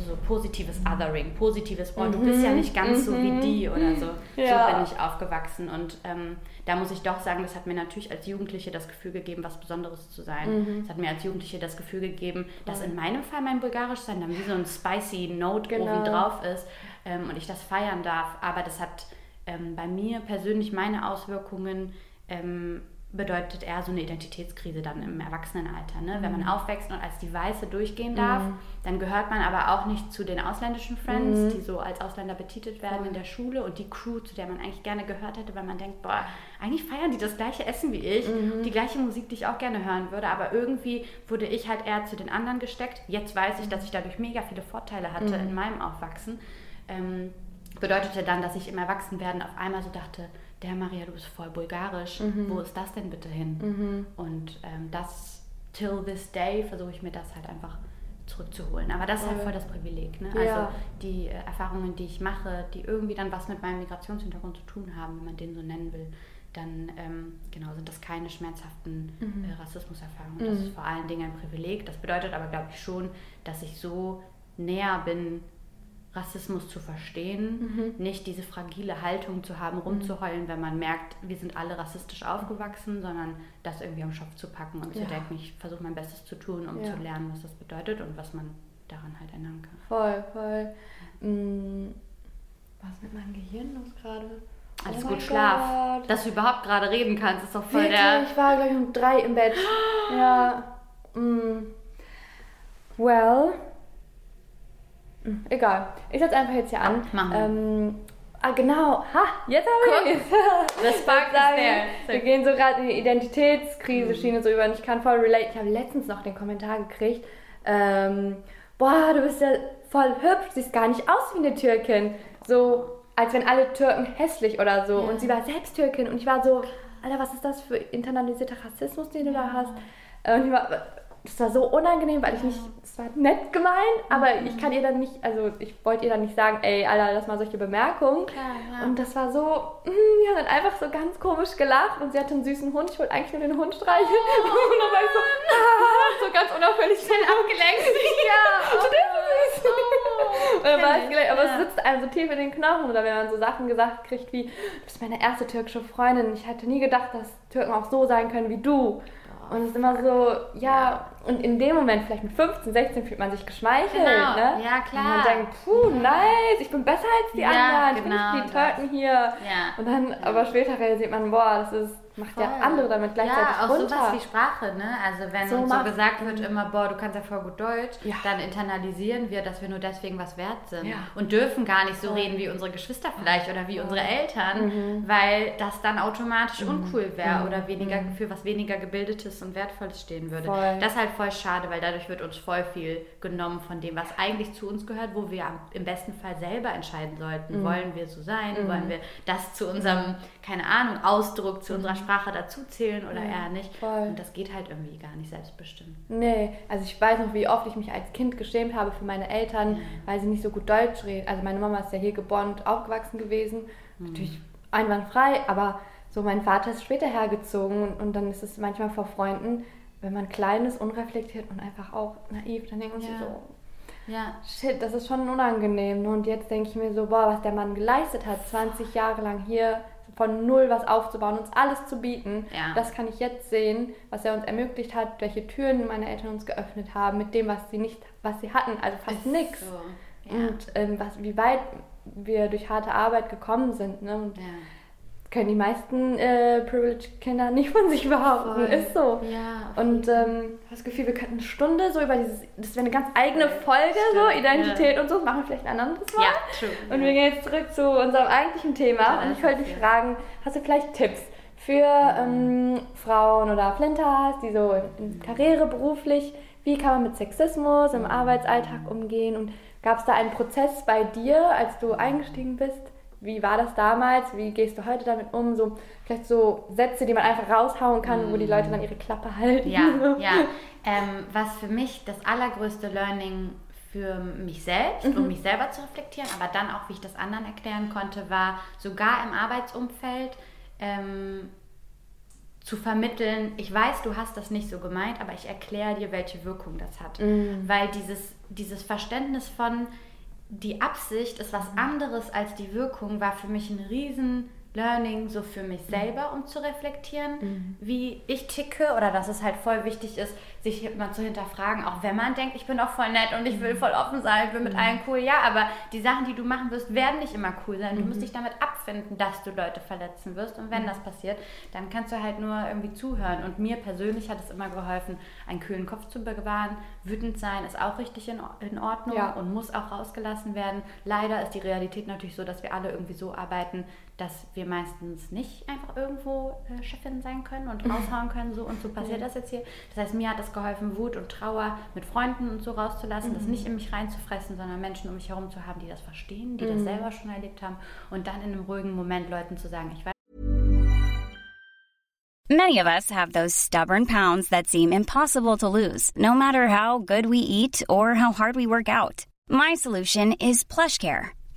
so positives Othering, positives, oh, du bist ja nicht ganz so wie die oder so. Ja. So bin ich aufgewachsen und ähm, da muss ich doch sagen, das hat mir natürlich als Jugendliche das Gefühl gegeben, was Besonderes zu sein. Es hat mir als Jugendliche das Gefühl gegeben, dass in meinem Fall mein Bulgarisch sein dann wie so ein spicy Note Genau. oben drauf ist ähm, und ich das feiern darf. Aber das hat ähm, bei mir persönlich meine Auswirkungen ähm, bedeutet eher so eine Identitätskrise dann im Erwachsenenalter. Ne? Wenn man aufwächst und als die Weiße durchgehen darf, dann gehört man aber auch nicht zu den ausländischen Friends, die so als Ausländer betitelt werden in der Schule und die Crew, zu der man eigentlich gerne gehört hätte, weil man denkt, boah, eigentlich feiern die das gleiche Essen wie ich, die gleiche Musik, die ich auch gerne hören würde, aber irgendwie wurde ich halt eher zu den anderen gesteckt. Jetzt weiß ich, dass ich dadurch mega viele Vorteile hatte in meinem Aufwachsen. Ähm, bedeutete dann, dass ich im Erwachsenwerden auf einmal so dachte, der Maria, du bist voll bulgarisch, wo ist das denn bitte hin? Und ähm, das, till this day, versuche ich mir das halt einfach zurückzuholen. Aber das ist halt voll das Privileg. Ne? Ja. Also die äh, Erfahrungen, die ich mache, die irgendwie dann was mit meinem Migrationshintergrund zu tun haben, wenn man den so nennen will, dann ähm, genau sind das keine schmerzhaften äh, Rassismuserfahrungen. Das ist vor allen Dingen ein Privileg. Das bedeutet aber, glaube ich, schon, dass ich so näher bin, Rassismus zu verstehen, nicht diese fragile Haltung zu haben, rumzuheulen, wenn man merkt, wir sind alle rassistisch aufgewachsen, sondern das irgendwie am Schopf zu packen und zu Ja. denken, ich versuche mein Bestes zu tun, um Ja. zu lernen, was das bedeutet und was man daran halt ändern kann. Voll, voll. Mm, was mit meinem Gehirn los gerade? Alles Oh gut, Schlaf. Gott. Dass du überhaupt gerade reden kannst, ist doch voll Wirklich, der... ich war gleich um drei im Bett. ja. Mm. Well. Mm, Egal. Ich setze einfach jetzt hier an. Machen. Ähm, ah, genau. Ha, jetzt habe ich The spark is there. Wir gehen so gerade in die Identitätskrise-Schiene so über und ich kann voll relate. Ich habe letztens noch den Kommentar gekriegt. Ähm, boah, du bist ja voll hübsch, siehst gar nicht aus wie eine Türkin. So, als wenn alle Türken hässlich oder so. Und sie war selbst Türkin und ich war so, Alter, was ist das für internalisierter Rassismus, den du da hast? Und ich war, das war so unangenehm, weil ich nicht, es war nett gemeint, aber ich kann ihr dann nicht, also ich wollte ihr dann nicht sagen, ey, Alter, lass mal solche Bemerkungen. ja. Und das war so, mm, die hat dann einfach so ganz komisch gelacht und sie hatte einen süßen Hund, ich wollte eigentlich nur den Hund streicheln. und dann war ich so, ah, so ganz unauffällig. abgelenkt. ja, kenn ich ich, gleich, aber ja. es sitzt einem so tief in den Knochen. Oder wenn man so Sachen gesagt kriegt wie, du bist meine erste türkische Freundin. Ich hätte nie gedacht, dass Türken auch so sein können wie du. Und es ist immer so, ja, und in dem Moment, vielleicht mit 15, 16, fühlt man sich geschmeichelt, Genau, ne? ja, klar. Und man denkt, puh, nice, ich bin besser als die Ja, anderen, ich bin genau nicht wie die. Türken hier. Ja. Und dann, aber später realisiert man, boah, das ist, macht ja Voll. andere damit gleichzeitig Ja, auch runter. sowas wie Sprache, ne? Also wenn So uns so gesagt wird immer, boah, du kannst ja voll gut Deutsch, Ja. dann internalisieren wir, dass wir nur deswegen was wert sind Ja. und dürfen gar nicht so reden wie unsere Geschwister vielleicht oder wie unsere Eltern, Mhm. weil das dann automatisch uncool wäre oder weniger für was weniger gebildetes und wertvolles stehen würde. Voll. Das halt voll schade, weil dadurch wird uns voll viel genommen von dem, was eigentlich zu uns gehört, wo wir im besten Fall selber entscheiden Mhm. sollten. Wollen wir so sein? Wollen wir das zu unserem, keine Ahnung, Ausdruck, zu unserer Sprache dazuzählen oder eher nicht? Mhm. voll. Und das geht halt irgendwie gar nicht selbstbestimmt. Nee, also ich weiß noch, wie oft ich mich als Kind geschämt habe für meine Eltern, weil sie nicht so gut Deutsch reden. Also meine Mama ist ja hier geboren und aufgewachsen gewesen. Natürlich einwandfrei, aber so mein Vater ist später hergezogen und, und dann ist es manchmal vor Freunden, wenn man klein ist, unreflektiert und einfach auch naiv, dann denken sie Ja. so, Ja. shit, das ist schon unangenehm. Und jetzt denke ich mir so, boah, was der Mann geleistet hat, 20 Jahre lang hier von null was aufzubauen, uns alles zu bieten, Ja. das kann ich jetzt sehen, was er uns ermöglicht hat, welche Türen meine Eltern uns geöffnet haben, mit dem, was sie nicht, was sie hatten, also fast nichts. So. Ja. Und ähm, was, wie weit wir durch harte Arbeit gekommen sind. Ne? Und ja. Können die meisten äh, Privileged-Kinder nicht von sich behaupten. Voll. Ist so. Ja, Und ähm, das Gefühl, wir könnten eine Stunde so über dieses, das wäre eine ganz eigene Folge, so Stimmt, Identität und so, das machen wir vielleicht ein anderes Mal. Ja, true. Und wir gehen jetzt zurück zu unserem eigentlichen Thema. Ja, und ich wollte dich fragen, hast du vielleicht Tipps für ähm, Frauen oder Flinters, die so in Karriere beruflich, wie kann man mit Sexismus im Arbeitsalltag umgehen? Und gab es da einen Prozess bei dir, als du eingestiegen bist? Wie war das damals? Wie gehst du heute damit um? So vielleicht so Sätze, die man einfach raushauen kann, wo die Leute dann ihre Klappe halten. Ja, ja. Ähm, was für mich das allergrößte Learning für mich selbst, um mich selber zu reflektieren, aber dann auch, wie ich das anderen erklären konnte, war sogar im Arbeitsumfeld ähm, zu vermitteln, ich weiß, du hast das nicht so gemeint, aber ich erkläre dir, welche Wirkung das hat. Weil dieses, dieses Verständnis von, die Absicht ist was anderes als die Wirkung, war für mich ein riesen Learning so für mich selber, um zu reflektieren, wie ich ticke oder dass es halt voll wichtig ist, sich immer zu hinterfragen, auch wenn man denkt, ich bin doch voll nett und ich will voll offen sein, ich bin mit allen cool, ja, aber die Sachen, die du machen wirst, werden nicht immer cool sein. Du musst dich damit abfinden, dass du Leute verletzen wirst. Und wenn das passiert, dann kannst du halt nur irgendwie zuhören. Und mir persönlich hat es immer geholfen, einen kühlen Kopf zu bewahren. Wütend sein ist auch richtig in, in Ordnung Ja. und muss auch rausgelassen werden. Leider ist die Realität natürlich so, dass wir alle irgendwie so arbeiten, dass wir meistens nicht einfach irgendwo äh, Chefin sein können und raushauen können, so und so passiert das jetzt hier. Das heißt, mir hat es geholfen, Wut und Trauer mit Freunden und so rauszulassen, das nicht in mich reinzufressen, sondern Menschen um mich herum zu haben, die das verstehen, die das selber schon erlebt haben und dann in einem ruhigen Moment Leuten zu sagen, ich weiß, Many of us have those stubborn pounds that seem impossible to lose, no matter how good we eat or how hard we work out. My solution is PlushCare.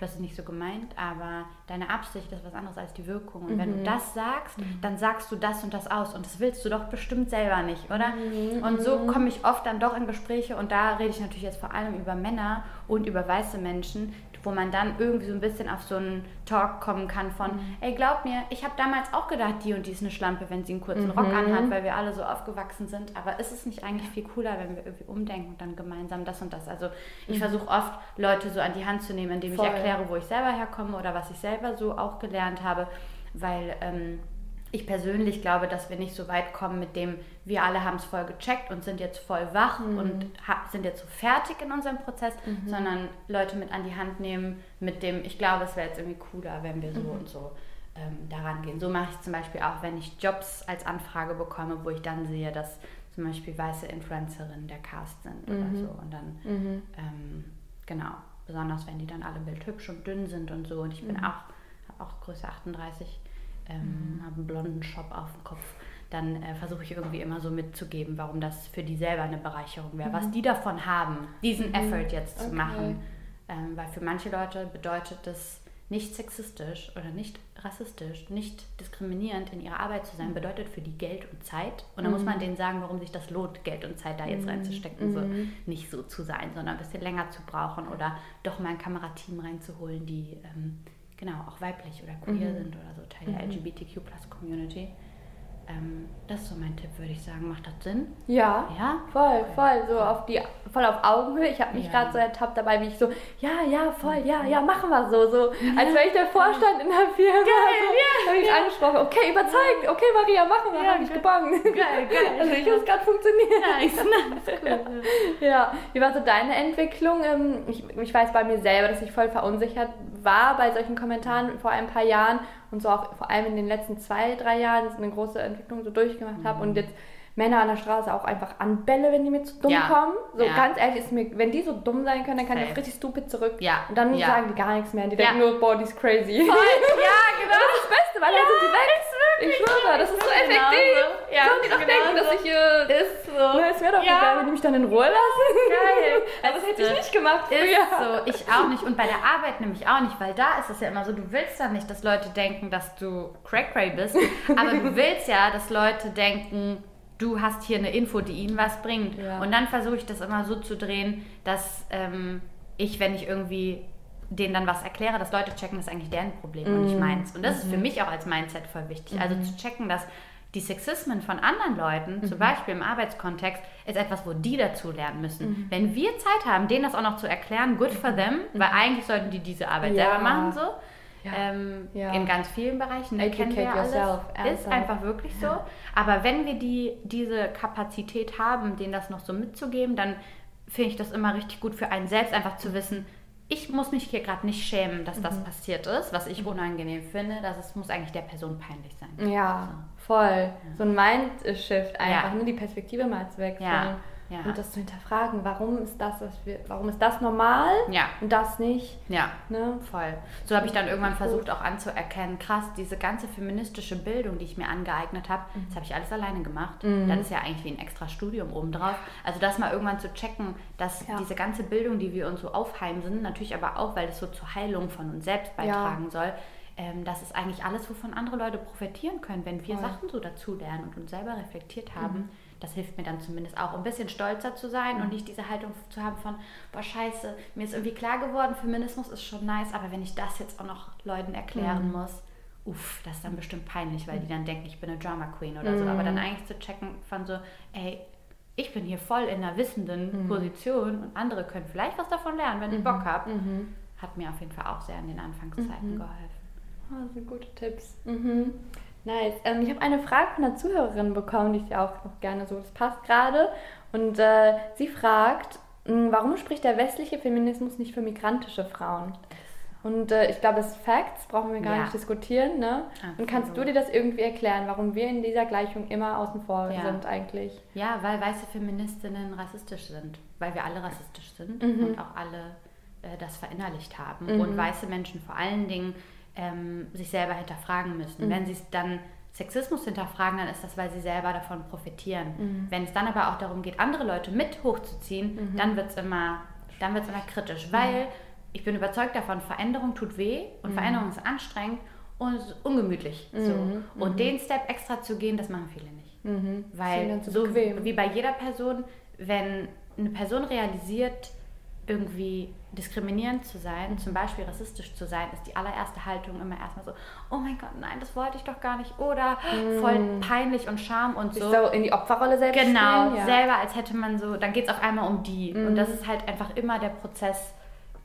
Du hast es nicht so gemeint, aber deine Absicht ist was anderes als die Wirkung. Und wenn du das sagst, dann sagst du das und das aus. Und das willst du doch bestimmt selber nicht, oder? Und so komme ich oft dann doch in Gespräche und da rede ich natürlich jetzt vor allem über Männer und über weiße Menschen, wo man dann irgendwie so ein bisschen auf so einen Talk kommen kann von, ey, glaub mir, ich habe damals auch gedacht, die und die ist eine Schlampe, wenn sie einen kurzen Rock anhat, weil wir alle so aufgewachsen sind. Aber ist es nicht eigentlich viel cooler, wenn wir irgendwie umdenken und dann gemeinsam das und das? Also ich versuche oft, Leute so an die Hand zu nehmen, indem Voll. ich erkläre, wo ich selber herkomme oder was ich selber so auch gelernt habe, weil ähm, ich persönlich glaube, dass wir nicht so weit kommen mit dem, wir alle haben es voll gecheckt und sind jetzt voll wach und ha sind jetzt so fertig in unserem Prozess, sondern Leute mit an die Hand nehmen mit dem, ich glaube, es wäre jetzt irgendwie cooler, wenn wir so und so ähm, daran gehen. So mache ich zum Beispiel auch, wenn ich Jobs als Anfrage bekomme, wo ich dann sehe, dass zum Beispiel weiße Influencerinnen der Cast sind oder so. Und dann, ähm, genau, besonders wenn die dann alle bildhübsch und dünn sind und so. Und ich bin auch, habe auch Größe 38, ähm, habe einen blonden Shop auf dem Kopf. Dann äh, versuche ich irgendwie immer so mitzugeben, warum das für die selber eine Bereicherung wäre. Was die davon haben, diesen Effort jetzt zu Okay. machen. Ähm, weil für manche Leute bedeutet das nicht sexistisch oder nicht rassistisch, nicht diskriminierend in ihrer Arbeit zu sein, bedeutet für die Geld und Zeit. Und dann muss man denen sagen, warum sich das lohnt, Geld und Zeit da jetzt reinzustecken, so nicht so zu sein, sondern ein bisschen länger zu brauchen oder doch mal ein Kamerateam reinzuholen, die ähm, genau auch weiblich oder queer sind oder so Teil der LGBTQ-Plus-Community. Ähm, das ist so mein Tipp, würde ich sagen. Macht das Sinn? Ja, Ja? voll, voll, so auf die, voll auf Augenhöhe. Ich habe mich Ja. gerade so ertappt dabei, wie ich so, ja, ja, voll, ja, ja, machen wir so, so, als wäre ich der Vorstand in der Firma. Geil, so, ja, Habe ich angesprochen, okay, überzeugt, okay, Maria, machen wir, Ja, habe ich gebannt. Geil, geil. Also ich habe es gerade funktioniert. Nice, nice, cool. Ja, wie war so deine Entwicklung? Ähm, Ich, ich weiß bei mir selber, dass ich voll verunsichert war bei solchen Kommentaren vor ein paar Jahren und so auch vor allem in den letzten zwei, drei Jahren eine große Entwicklung so durchgemacht habe und jetzt Männer an der Straße auch einfach anbelle, wenn die mir zu dumm Ja. kommen. So Ja. ganz ehrlich, ist mir, wenn die so dumm sein können, dann kann ich Safe. auch richtig stupid zurück. Ja. Und dann Ja. sagen die gar nichts mehr. Die Ja. denken nur, boah, die ist crazy. ja, genau. Das ist das Beste, trotzdem, alle sind die weg. ich schwöre, das ist so effektiv. Genauso. Ja, Sollen die doch denken, dass ich hier... Ist so. Na, es wäre doch Ja. egal, wenn die mich dann in Ruhe lassen. Geil. Aber das hätte ich nicht gemacht Ist früher. so, ich auch nicht. Und bei der Arbeit nämlich auch nicht, weil da ist es ja immer so, du willst dann nicht, dass Leute denken, dass du cray-cray bist, aber du willst ja, dass Leute denken, du hast hier eine Info, die ihnen was bringt. Ja. Und dann versuche ich das immer so zu drehen, dass ähm, ich, wenn ich irgendwie denen dann was erkläre, dass Leute checken, das ist eigentlich deren Problem und Mhm. nicht meins. Und das ist für mich auch als Mindset voll wichtig. Also zu checken, dass die Sexismen von anderen Leuten, Mhm. zum Beispiel im Arbeitskontext, ist etwas, wo die dazu lernen müssen. Mhm. Wenn wir Zeit haben, denen das auch noch zu erklären, good for them, weil eigentlich sollten die diese Arbeit Ja. selber machen, so. Ja. Ähm, Ja. In ganz vielen Bereichen, ne, kennen wir Educate alles. yourself, Ist einfach wirklich so. Aber wenn wir die, diese Kapazität haben, denen das noch so mitzugeben, dann finde ich das immer richtig gut für einen selbst, einfach zu wissen, ich muss mich hier gerade nicht schämen, dass Mhm. das passiert ist, was ich unangenehm finde. Das ist, muss eigentlich der Person peinlich sein. Ja, voll. So ein Mindshift einfach, Ja. ne? die Perspektive mal zu wechseln. Ja, ja. Und das zu hinterfragen, warum ist das, was wir, warum ist das normal Ja. und das nicht? Ja. Ne? Voll. So habe ich dann irgendwann versucht auch anzuerkennen, krass, diese ganze feministische Bildung, die ich mir angeeignet habe, Mhm. das habe ich alles alleine gemacht. Das ist ja eigentlich wie ein extra Studium obendrauf. Also das mal irgendwann zu checken, dass Ja. diese ganze Bildung, die wir uns so aufheimsen, natürlich aber auch, weil es so zur Heilung von uns selbst beitragen soll, ähm, das ist eigentlich alles, wovon andere Leute profitieren können, wenn wir Voll. Sachen so dazu lernen und uns selber reflektiert haben. Mhm. Das hilft mir dann zumindest auch, ein bisschen stolzer zu sein und nicht diese Haltung zu haben von, boah, scheiße, mir ist irgendwie klar geworden, Feminismus ist schon nice, aber wenn ich das jetzt auch noch Leuten erklären Mhm. muss, uff, das ist dann bestimmt peinlich, weil die dann denken, ich bin eine Drama Queen oder so. Mhm. Aber dann eigentlich zu checken von so, ey, ich bin hier voll in einer wissenden Mhm. Position und andere können vielleicht was davon lernen, wenn ich Bock habe. Hat mir auf jeden Fall auch sehr in den Anfangszeiten Mhm. geholfen. Oh, das sind gute Tipps. Mhm. Nice. Ähm, ich habe eine Frage von einer Zuhörerin bekommen, die ich dir auch noch gerne so, das passt gerade. Und äh, sie fragt, mh, warum spricht der westliche Feminismus nicht für migrantische Frauen? Und äh, ich glaube, das ist Facts, brauchen wir gar Ja. nicht diskutieren. Ne? Und kannst du dir das irgendwie erklären, warum wir in dieser Gleichung immer außen vor Ja. sind eigentlich? Ja, weil weiße Feministinnen rassistisch sind, weil wir alle rassistisch sind Mhm. und auch alle äh, das verinnerlicht haben. Und weiße Menschen vor allen Dingen ähm, sich selber hinterfragen müssen. Mhm. Wenn sie es dann Sexismus hinterfragen, dann ist das, weil sie selber davon profitieren. Mhm. Wenn es dann aber auch darum geht, andere Leute mit hochzuziehen, dann wird es immer, dann wird's immer kritisch, weil ich bin überzeugt davon, Veränderung tut weh und Veränderung ist anstrengend und ungemütlich. So. Und den Step extra zu gehen, das machen viele nicht. Weil so bequem. wie bei jeder Person, wenn eine Person realisiert, irgendwie diskriminierend zu sein, zum Beispiel rassistisch zu sein, ist die allererste Haltung immer erstmal so, oh mein Gott, nein, das wollte ich doch gar nicht. Oder voll peinlich und Scham und so. so in die Opferrolle selbst Genau, spielen, ja. selber, als hätte man so, dann geht es auf einmal um die. Und das ist halt einfach immer der Prozess,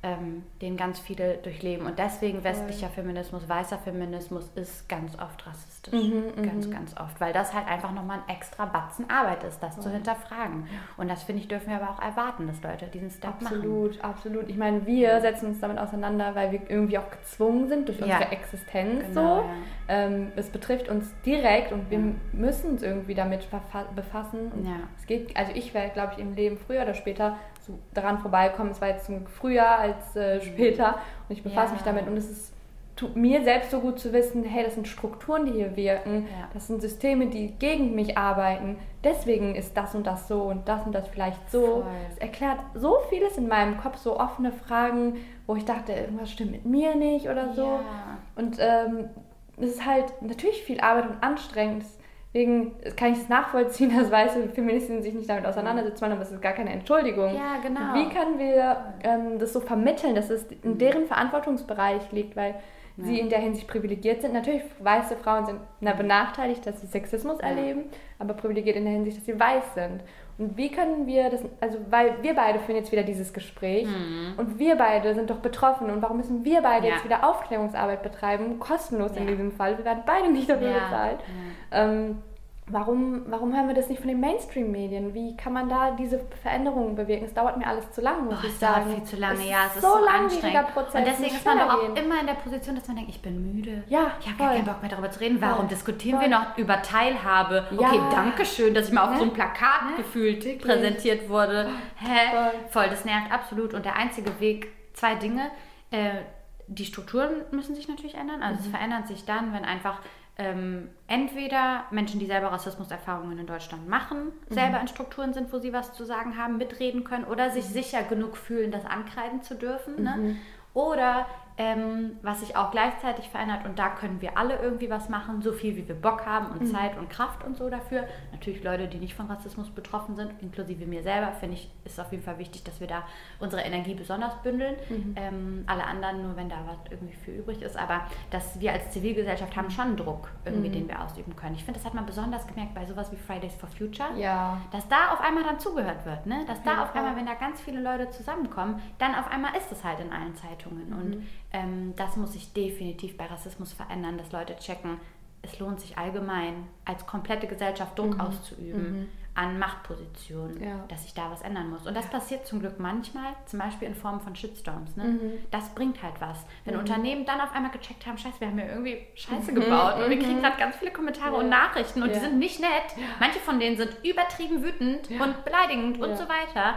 ähm, den ganz viele durchleben. Und deswegen westlicher Feminismus, weißer Feminismus ist ganz oft rassistisch. ganz, ganz oft. Weil das halt einfach nochmal ein extra Batzen Arbeit ist, das zu hinterfragen. Und das, finde ich, dürfen wir aber auch erwarten, dass Leute diesen Step machen. Absolut, absolut. Ich meine, wir setzen uns damit auseinander, weil wir irgendwie auch gezwungen sind durch Ja. unsere Existenz Genau, so. ja. Ähm, es betrifft uns direkt und wir müssen uns irgendwie damit befassen. Ja. Es geht, also ich werde, glaube ich, im Leben früher oder später so daran vorbeikommen. Es war jetzt zum früher als äh, später und ich befasse Ja. mich damit und es ist tut mir selbst so gut zu wissen, hey, das sind Strukturen, die hier wirken, Ja. das sind Systeme, die gegen mich arbeiten. Deswegen ist das und das so und das und das vielleicht so. Es erklärt so vieles in meinem Kopf, so offene Fragen, wo ich dachte, irgendwas stimmt mit mir nicht oder so. Ja. Und ähm, es ist halt natürlich viel Arbeit und anstrengend. Deswegen kann ich es nachvollziehen, dass weiße Feministinnen sich nicht damit auseinandersetzen wollen, aber es ist gar keine Entschuldigung. Ja, genau. Wie können wir ähm, das so vermitteln, dass es in deren Verantwortungsbereich liegt, weil sie in der Hinsicht privilegiert sind? Natürlich, weiße Frauen sind na, benachteiligt, dass sie Sexismus erleben, aber privilegiert in der Hinsicht, dass sie weiß sind. Und wie können wir das, also weil wir beide führen jetzt wieder dieses Gespräch und wir beide sind doch betroffen und warum müssen wir beide Mhm. Ja. jetzt wieder Aufklärungsarbeit betreiben, kostenlos in Ja. diesem Fall, wir werden beide nicht dafür bezahlt. Ähm, warum, warum hören wir das nicht von den Mainstream-Medien? Wie kann man da diese Veränderungen bewirken? Es dauert mir alles zu lang, muss Oh, ich es dauert sagen. viel zu lange, es ja, es ist so, so langwieriger anstrengend. Prozess. und es deswegen ist man doch auch immer in der Position, dass man denkt, ich bin müde. Ja, ich habe gar keinen Bock mehr darüber zu reden. Warum Voll. diskutieren Voll. wir noch über Teilhabe? Ja. Okay, danke schön, dass ich mal auf Ne? so ein Plakat gefühlt Wirklich. präsentiert wurde. Hä? Voll. Voll, das nervt absolut. Und der einzige Weg, zwei Dinge. Äh, die Strukturen müssen sich natürlich ändern. Also es verändert sich dann, wenn einfach ähm, entweder Menschen, die selber Rassismuserfahrungen in Deutschland machen, selber in Strukturen sind, wo sie was zu sagen haben, mitreden können oder sich sicher genug fühlen, das ankreiden zu dürfen. Ne? Oder ähm, was sich auch gleichzeitig verändert und da können wir alle irgendwie was machen, so viel wie wir Bock haben und Zeit und Kraft und so dafür. Natürlich Leute, die nicht von Rassismus betroffen sind, inklusive mir selber, finde ich, ist auf jeden Fall wichtig, dass wir da unsere Energie besonders bündeln. Ähm, alle anderen nur, wenn da was irgendwie für übrig ist. Aber dass wir als Zivilgesellschaft haben schon Druck irgendwie, den wir ausüben können. Ich finde, das hat man besonders gemerkt bei sowas wie Fridays for Future. Ja. Dass da auf einmal dann zugehört wird, ne? Dass da auf einmal, wenn da ganz viele Leute zusammenkommen, dann auf einmal ist es halt in allen Zeitungen. Und ähm, das muss sich definitiv bei Rassismus verändern, dass Leute checken, es lohnt sich allgemein als komplette Gesellschaft Druck auszuüben an Machtpositionen, Ja. dass sich da was ändern muss. Und das passiert zum Glück manchmal, zum Beispiel in Form von Shitstorms. Ne? Das bringt halt was. Wenn Unternehmen dann auf einmal gecheckt haben, scheiße, wir haben ja irgendwie Scheiße gebaut und wir kriegen gerade ganz viele Kommentare und Nachrichten und die Ja. sind nicht nett. Manche von denen sind übertrieben wütend und beleidigend und Ja. so weiter.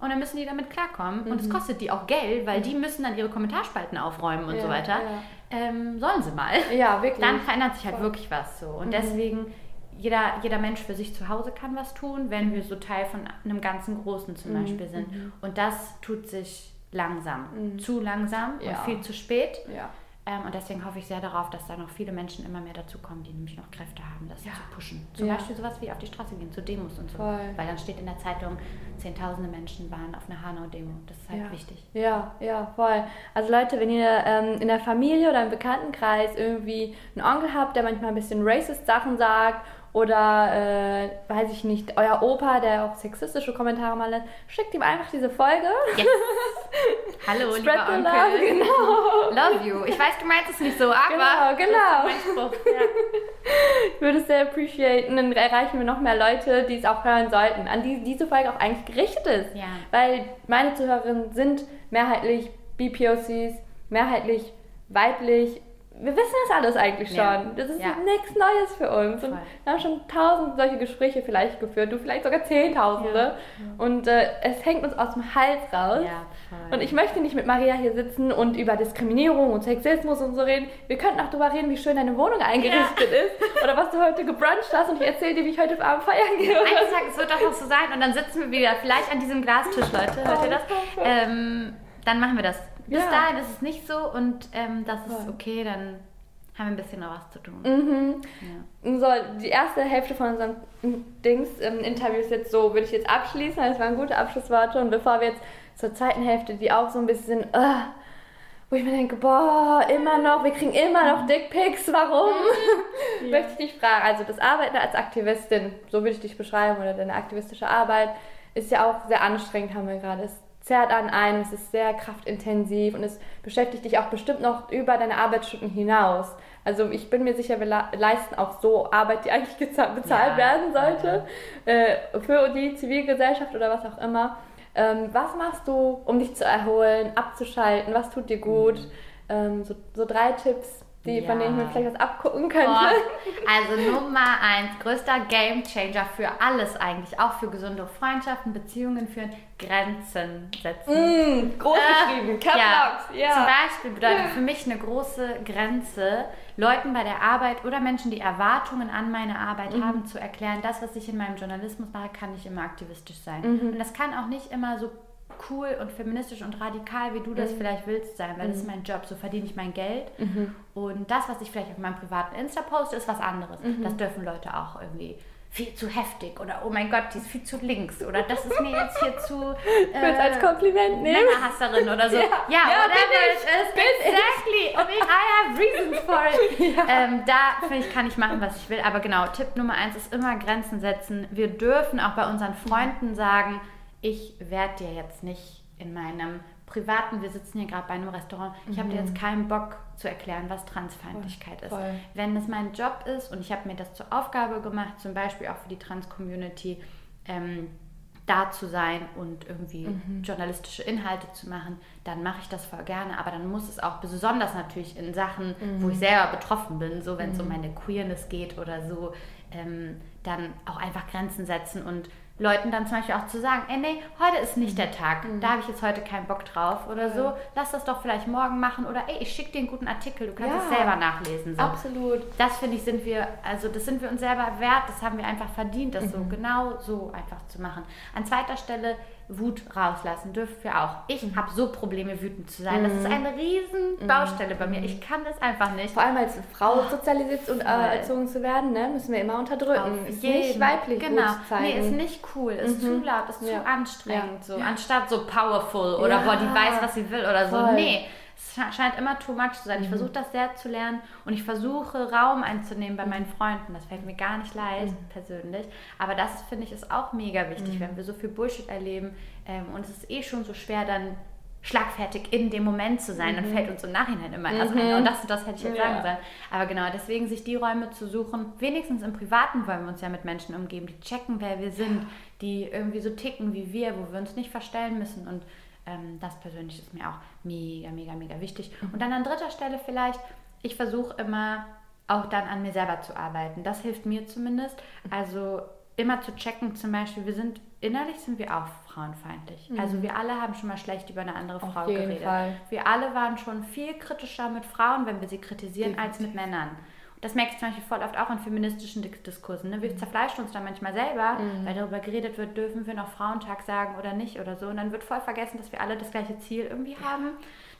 Und dann müssen die damit klarkommen. Und es kostet die auch Geld, weil die müssen dann ihre Kommentarspalten aufräumen und Ja, so weiter. ja. Ähm, sollen sie mal. Ja, wirklich. Dann verändert sich halt Voll. wirklich was so. Und deswegen, jeder, jeder Mensch für sich zu Hause kann was tun, wenn wir so Teil von einem ganzen Großen zum Beispiel sind. Und das tut sich langsam. Zu langsam und viel zu spät. Ja. Ähm, und deswegen hoffe ich sehr darauf, dass da noch viele Menschen immer mehr dazu kommen, die nämlich noch Kräfte haben, das Ja. zu pushen. Zum Ja. Beispiel sowas wie auf die Straße gehen, zu Demos und so. Voll. Weil dann steht in der Zeitung, zehntausende Menschen waren auf einer Hanau-Demo. Das ist halt ja. wichtig. Ja, ja, voll. Also Leute, wenn ihr ähm, in der Familie oder im Bekanntenkreis irgendwie einen Onkel habt, der manchmal ein bisschen racist Sachen sagt oder, äh, weiß ich nicht, euer Opa, der auch sexistische Kommentare mal lässt, schickt ihm einfach diese Folge. Yes. Hallo, Spread lieber Onkel. love, genau. Love you. Ich weiß, du meinst es nicht so, aber Genau, genau. Spruch. Ja. Ich würde es sehr appreciaten, dann erreichen wir noch mehr Leute, die es auch hören sollten, an die diese Folge auch eigentlich gerichtet ist. Ja. Weil meine Zuhörerinnen sind mehrheitlich BPOCs, mehrheitlich weiblich. Wir wissen das alles eigentlich schon. Ja. Das ist Ja. nichts Neues für uns. Und wir haben schon tausend solche Gespräche vielleicht geführt, du vielleicht sogar zehntausende. Und äh, es hängt uns aus dem Hals raus. Ja. Und ich möchte nicht mit Maria hier sitzen und über Diskriminierung und Sexismus und so reden. Wir könnten auch darüber reden, wie schön deine Wohnung eingerichtet ist oder was du heute gebruncht hast und ich erzähle dir, wie ich heute Abend feiern gehe. Eines Tages wird doch noch so sein und dann sitzen wir wieder vielleicht an diesem Glastisch, Leute. Hört ihr das? Ähm, dann machen wir das. Bis Ja. dahin ist es nicht so und ähm, das ist Voll. okay, dann haben wir ein bisschen noch was zu tun. Mhm. Ja. So, die erste Hälfte von unserem Dings ähm, Interview ist jetzt so, würde ich jetzt abschließen. Das waren gute Abschlussworte. Und bevor wir jetzt zur zweiten Hälfte, die auch so ein bisschen, äh, wo ich mir denke, boah, immer noch, wir kriegen immer noch Dickpics, warum? Möchte ich dich fragen, also das Arbeiten als Aktivistin, so würde ich dich beschreiben, oder deine aktivistische Arbeit, ist ja auch sehr anstrengend, haben wir gerade. Es zerrt an einem, es ist sehr kraftintensiv und es beschäftigt dich auch bestimmt noch über deine Arbeitsstunden hinaus. Also ich bin mir sicher, wir leisten auch so Arbeit, die eigentlich bezahlt Ja. werden sollte, äh, für die Zivilgesellschaft oder was auch immer. Ähm, was machst du, um dich zu erholen, abzuschalten? Was tut dir gut? Ähm, so, so drei Tipps, die, von Ja. denen ich mir vielleicht was abgucken könnte. Boah, also Nummer eins, größter Game Changer für alles eigentlich, auch für gesunde Freundschaften, Beziehungen führen, Grenzen setzen. Mm, groß geschrieben, Caps ja. Ja. Zum Beispiel bedeutet für mich eine große Grenze, Leuten bei der Arbeit oder Menschen, die Erwartungen an meine Arbeit Mhm. haben, zu erklären, das, was ich in meinem Journalismus mache, kann nicht immer aktivistisch sein. Mhm. Und das kann auch nicht immer so cool und feministisch und radikal, wie du Mhm. das vielleicht willst sein, weil das ist mein Job, so verdiene ich mein Geld. Mhm. Und das, was ich vielleicht auf meinem privaten Insta poste, ist was anderes. Mhm. Das dürfen Leute auch irgendwie viel zu heftig oder oh mein Gott, die ist viel zu links oder das ist mir jetzt hier zu es als Kompliment nehmen. Männerhasserin oder so. Ja, Ja, whatever bin it is. Exactly. Und ich, I have reasons for it. Ähm, da, finde ich, kann ich machen, was ich will. Aber genau, Tipp Nummer eins ist immer Grenzen setzen. Wir dürfen auch bei unseren Freunden sagen, ich werde dir jetzt nicht in meinem privaten, wir sitzen hier gerade bei einem Restaurant, ich habe dir jetzt keinen Bock zu erklären, was Transfeindlichkeit ist. Mhm. Voll. Wenn es mein Job ist und ich habe mir das zur Aufgabe gemacht, zum Beispiel auch für die Trans-Community, ähm, da zu sein und irgendwie Mhm. journalistische Inhalte zu machen, dann mache ich das voll gerne. Aber dann muss es auch besonders natürlich in Sachen, wo Mhm. ich selber betroffen bin, so wenn es um meine Queerness geht oder so, ähm, dann auch einfach Grenzen setzen und Leuten dann zum Beispiel auch zu sagen, ey, nee, heute ist nicht der Tag, Mhm. da habe ich jetzt heute keinen Bock drauf oder so, lass das doch vielleicht morgen machen oder ey, ich schicke dir einen guten Artikel, du kannst Ja. es selber nachlesen. So. Absolut. Das finde ich, sind wir, also das sind wir uns selber wert, das haben wir einfach verdient, das Mhm. so genau so einfach zu machen. An zweiter Stelle Wut rauslassen dürfen wir auch. Ich Mhm. habe so Probleme, wütend zu sein. Das ist eine riesen Baustelle bei mir. Ich kann das einfach nicht. Vor allem als Frau sozialisiert und äh, erzogen zu werden, ne, müssen wir immer unterdrücken. ist nicht jeden. weiblich genau. Wut zeigen. Nee, ist nicht cool, ist zu laut, ist Ja. zu anstrengend. So. Anstatt so powerful oder Ja. boah, die weiß, was sie will oder so. Voll. Nee, es sche- scheint immer too much zu sein. Ich versuche das sehr zu lernen und ich versuche Raum einzunehmen bei meinen Freunden. Das fällt mir gar nicht leicht, persönlich. Aber das, finde ich, ist auch mega wichtig, wenn wir so viel Bullshit erleben. Ähm, und es ist eh schon so schwer, dann schlagfertig in dem Moment zu sein, dann fällt uns im Nachhinein immer erst ein. Und das und das hätte ich jetzt Ja. sagen sollen. Aber genau, deswegen sich die Räume zu suchen, wenigstens im Privaten wollen wir uns ja mit Menschen umgeben, die checken, wer wir sind, die irgendwie so ticken wie wir, wo wir uns nicht verstellen müssen. Und das persönlich ist mir auch mega, mega, mega wichtig. Und dann an dritter Stelle vielleicht, ich versuche immer auch dann an mir selber zu arbeiten. Das hilft mir zumindest. Also immer zu checken, zum Beispiel, wir sind innerlich sind wir auch frauenfeindlich. Also wir alle haben schon mal schlecht über eine andere Frau geredet. Fall. Wir alle waren schon viel kritischer mit Frauen, wenn wir sie kritisieren, als mit Männern. Das merke ich zum Beispiel voll oft auch in feministischen Dis- Diskursen. Ne? Wir zerfleischen uns da manchmal selber, weil darüber geredet wird, dürfen wir noch Frauentag sagen oder nicht oder so. Und dann wird voll vergessen, dass wir alle das gleiche Ziel irgendwie haben.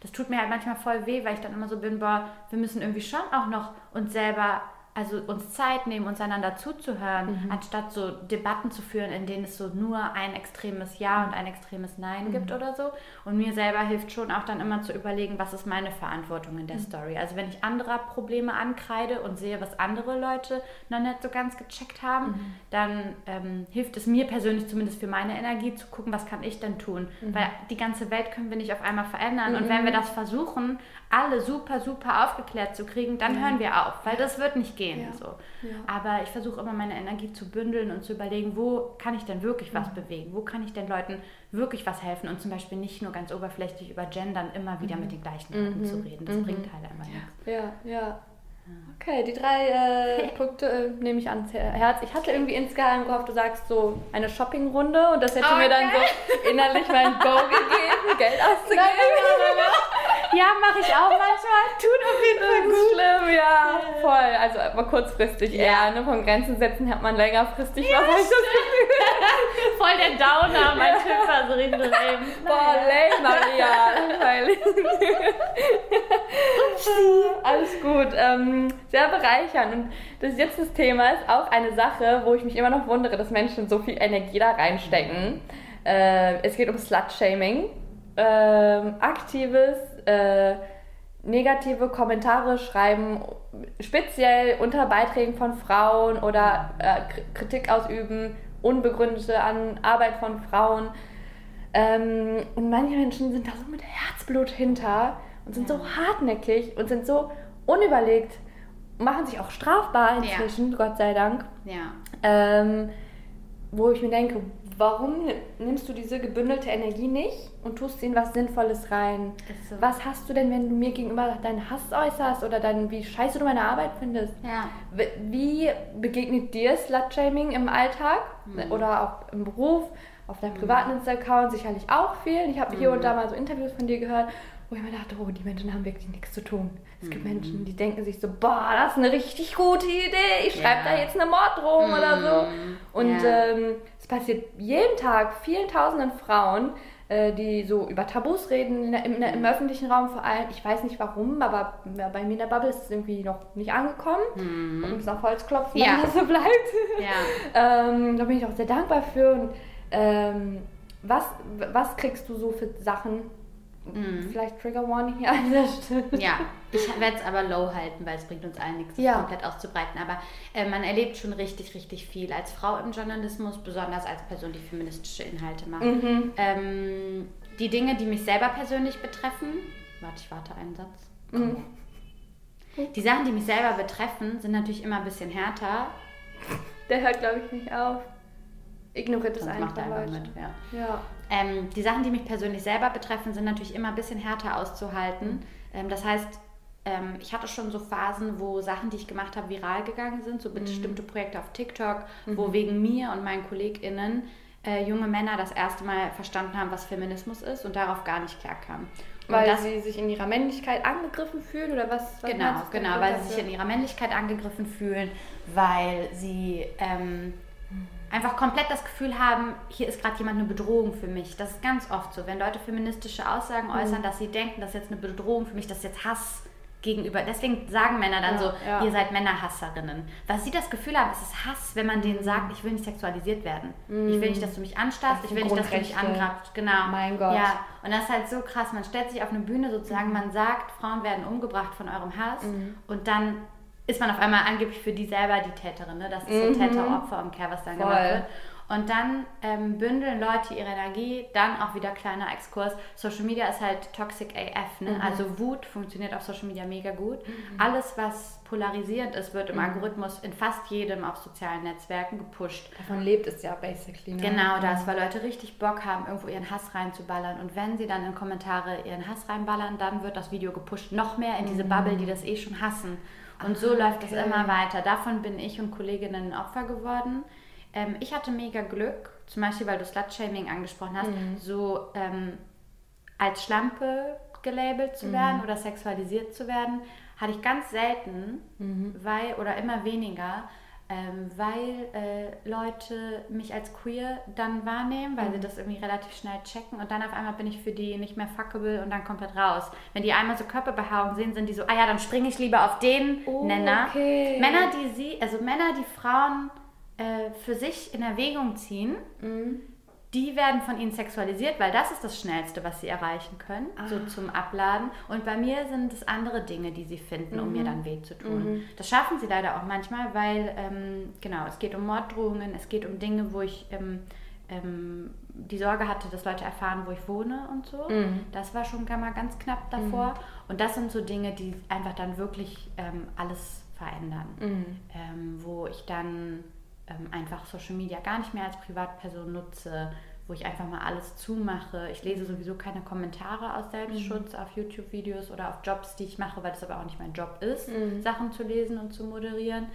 Das tut mir halt manchmal voll weh, weil ich dann immer so bin, boah, wir müssen irgendwie schon auch noch uns selber also uns Zeit nehmen, uns einander zuzuhören, anstatt so Debatten zu führen, in denen es so nur ein extremes Ja und ein extremes Nein gibt oder so. Und mir selber hilft schon auch dann immer zu überlegen, was ist meine Verantwortung in der Story. Also wenn ich anderer Probleme ankreide und sehe, was andere Leute noch nicht so ganz gecheckt haben, dann ähm, hilft es mir persönlich zumindest für meine Energie zu gucken, was kann ich denn tun. Weil die ganze Welt können wir nicht auf einmal verändern. Und wenn wir das versuchen, alle super, super aufgeklärt zu kriegen, dann hören wir auf, weil das wird nicht gehen. So. Aber ich versuche immer meine Energie zu bündeln und zu überlegen, wo kann ich denn wirklich was bewegen? Wo kann ich den Leuten wirklich was helfen? Und zum Beispiel nicht nur ganz oberflächlich über Gendern immer wieder mit den gleichen Leuten zu reden. Das bringt halt einfach nichts. Ja, ja. Okay, die drei äh, Punkte äh, nehme ich ans Her- Herz. Ich hatte irgendwie insgeheim gehofft, du sagst so eine Shoppingrunde und das hätte Oh, mir dann so innerlich mein Go gegeben, Geld auszugeben. Ja, mache ich auch manchmal. Tut auf jeden Fall gut. schlimm, ja, voll. Also aber kurzfristig eher, ne? Von Grenzen setzen hat man längerfristig was. das Gefühl. Voll der Downer, mein Typ war so richtig lame. Boah, lame, Maria. Alles gut. Ähm, sehr bereichernd. Und das jetzt das Thema ist auch eine Sache, wo ich mich immer noch wundere, dass Menschen so viel Energie da reinstecken. Äh, es geht um Slut-Shaming. Ähm, aktives, äh, negative Kommentare schreiben, speziell unter Beiträgen von Frauen oder äh, Kritik ausüben, unbegründete an Arbeit von Frauen. Ähm, und manche Menschen sind da so mit Herzblut hinter und sind so hartnäckig und sind so unüberlegt, machen sich auch strafbar inzwischen, Gott sei Dank. Ja. Ähm, wo ich mir denke, warum nimmst du diese gebündelte Energie nicht und tust in was Sinnvolles rein? So. Was hast du denn, wenn du mir gegenüber deinen Hass äußerst oder dann, wie scheiße du meine Arbeit findest? Ja. Wie begegnet dir Slut-Shaming im Alltag Mhm. oder auch im Beruf, auf deinem privaten Insta-Account sicherlich auch viel. Ich habe hier Mhm. und da mal so Interviews von dir gehört, wo ich mir dachte, oh, die Menschen haben wirklich nichts zu tun. Es Mhm. gibt Menschen, die denken sich so, boah, das ist eine richtig gute Idee, ich schreibe Ja. da jetzt eine Morddrohung oder so. Und Ja. ähm, es passiert jeden Tag vielen tausenden Frauen, äh, die so über Tabus reden, der, im, im öffentlichen Raum vor allem. Ich weiß nicht warum, aber bei mir in der Bubble ist es irgendwie noch nicht angekommen. Und muss auf Holz klopfen, Ja. das so bleibt. Ja. ähm, da bin ich auch sehr dankbar für. Und, ähm, was, was kriegst du so für Sachen? Vielleicht Trigger Warning hier an der Stelle. Ja, ich werde es aber low halten, weil es bringt uns allen nichts, das Ja. komplett auszubreiten. Aber äh, man erlebt schon richtig, richtig viel als Frau im Journalismus, besonders als Person, die feministische Inhalte macht. Ähm, die Dinge, die mich selber persönlich betreffen, warte, ich warte einen Satz. Komm. Die Sachen, die mich selber betreffen, sind natürlich immer ein bisschen härter. Der hört, glaube ich, nicht auf. Ignoriert es Sonst macht einfach, einfach Leute. mit. Ja. Ja. Ähm, die Sachen, die mich persönlich selber betreffen, sind natürlich immer ein bisschen härter auszuhalten. Ähm, das heißt, ähm, ich hatte schon so Phasen, wo Sachen, die ich gemacht habe, viral gegangen sind, so bestimmte Projekte auf TikTok, wo wegen mir und meinen KollegInnen äh, junge Männer das erste Mal verstanden haben, was Feminismus ist und darauf gar nicht klarkamen. Weil das, sie sich in ihrer Männlichkeit angegriffen fühlen oder was? was genau, genau, weil sie sich in ihrer Männlichkeit angegriffen fühlen, weil sie ähm, einfach komplett das Gefühl haben, hier ist gerade jemand eine Bedrohung für mich. Das ist ganz oft so, wenn Leute feministische Aussagen mhm. äußern, dass sie denken, das ist jetzt eine Bedrohung für mich, das ist jetzt Hass gegenüber. Deswegen sagen Männer dann ja, so, ja. ihr seid Männerhasserinnen. Weil sie das Gefühl haben, es ist Hass, wenn man denen sagt, ich will nicht sexualisiert werden. Mhm. Ich will nicht, dass du mich anstarrst, ich will nicht, dass du mich angrabst. Genau. Mein Gott. Ja, und das ist halt so krass. Man stellt sich auf eine Bühne sozusagen, mhm. man sagt, Frauen werden umgebracht von eurem Hass mhm. und dann ist man auf einmal angeblich für die selber die Täterin. Ne? Das ist so mhm. Täter-Opfer-Umkehr, was dann Voll. gemacht wird. Und dann ähm, bündeln Leute ihre Energie, dann auch wieder kleiner Exkurs. Social Media ist halt toxic AF, ne? Mhm. also Wut funktioniert auf Social Media mega gut. Mhm. Alles, was polarisierend ist, wird im mhm. Algorithmus in fast jedem auf sozialen Netzwerken gepusht. Davon lebt es ja basically. Ne? Genau das, weil Leute richtig Bock haben, irgendwo ihren Hass reinzuballern. Und wenn sie dann in Kommentare ihren Hass reinballern, dann wird das Video gepusht, noch mehr in diese mhm. Bubble, die das eh schon hassen. Und so ah, läuft es immer weiter. Davon bin ich und Kolleginnen Opfer geworden. Ähm, ich hatte mega Glück, zum Beispiel, weil du Slut-Shaming angesprochen hast, mhm. so ähm, als Schlampe gelabelt zu werden mhm. oder sexualisiert zu werden, hatte ich ganz selten, mhm. weil oder immer weniger, ähm, weil äh, Leute mich als queer dann wahrnehmen, weil mhm. sie das irgendwie relativ schnell checken und dann auf einmal bin ich für die nicht mehr fuckable und dann komplett raus. Wenn die einmal so Körperbehaarung sehen, sind die so, ah ja, dann springe ich lieber auf den oh, Nenner. Okay. Männer, die sie, also Männer, die Frauen äh, für sich in Erwägung ziehen, mhm. Die werden von ihnen sexualisiert, weil das ist das Schnellste, was sie erreichen können, ah. so zum Abladen. Und bei mir sind es andere Dinge, die sie finden, mhm. um mir mhm. dann weh zu tun. Mhm. Das schaffen sie leider auch manchmal, weil, ähm, genau, es geht um Morddrohungen, es geht um Dinge, wo ich... Ähm, ähm, die Sorge hatte, dass Leute erfahren, wo ich wohne und so. Mhm. Das war schon mal ganz knapp davor. Mhm. Und das sind so Dinge, die einfach dann wirklich ähm, alles verändern. Mhm. Ähm, wo ich dann ähm, einfach Social Media gar nicht mehr als Privatperson nutze, wo ich einfach mal alles zumache. Ich lese sowieso keine Kommentare aus Selbstschutz mhm. auf YouTube-Videos oder auf Jobs, die ich mache, weil das aber auch nicht mein Job ist, mhm. Sachen zu lesen und zu moderieren.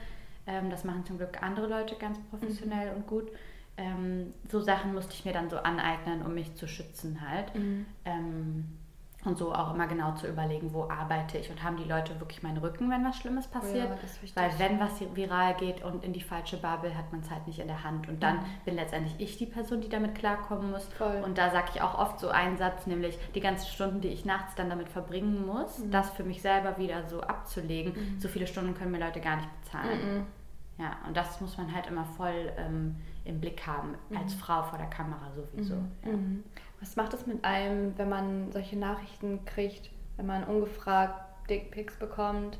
Ähm, das machen zum Glück andere Leute ganz professionell mhm. und gut. Ähm, so Sachen musste ich mir dann so aneignen, um mich zu schützen halt. Mhm. Ähm, und so auch immer genau zu überlegen, wo arbeite ich und haben die Leute wirklich meinen Rücken, wenn was Schlimmes passiert. Ja, Weil wenn was viral geht und in die falsche Bubble, hat man es halt nicht in der Hand. Und dann mhm. bin letztendlich ich die Person, die damit klarkommen muss. Voll. Und da sage ich auch oft so einen Satz, nämlich die ganzen Stunden, die ich nachts dann damit verbringen muss, mhm. das für mich selber wieder so abzulegen. Mhm. So viele Stunden können mir Leute gar nicht bezahlen. Mhm. Ja, und das muss man halt immer voll ähm, im Blick haben, als mhm. Frau vor der Kamera sowieso. Mhm. Ja. Was macht es mit einem, wenn man solche Nachrichten kriegt, wenn man ungefragt Dickpics bekommt,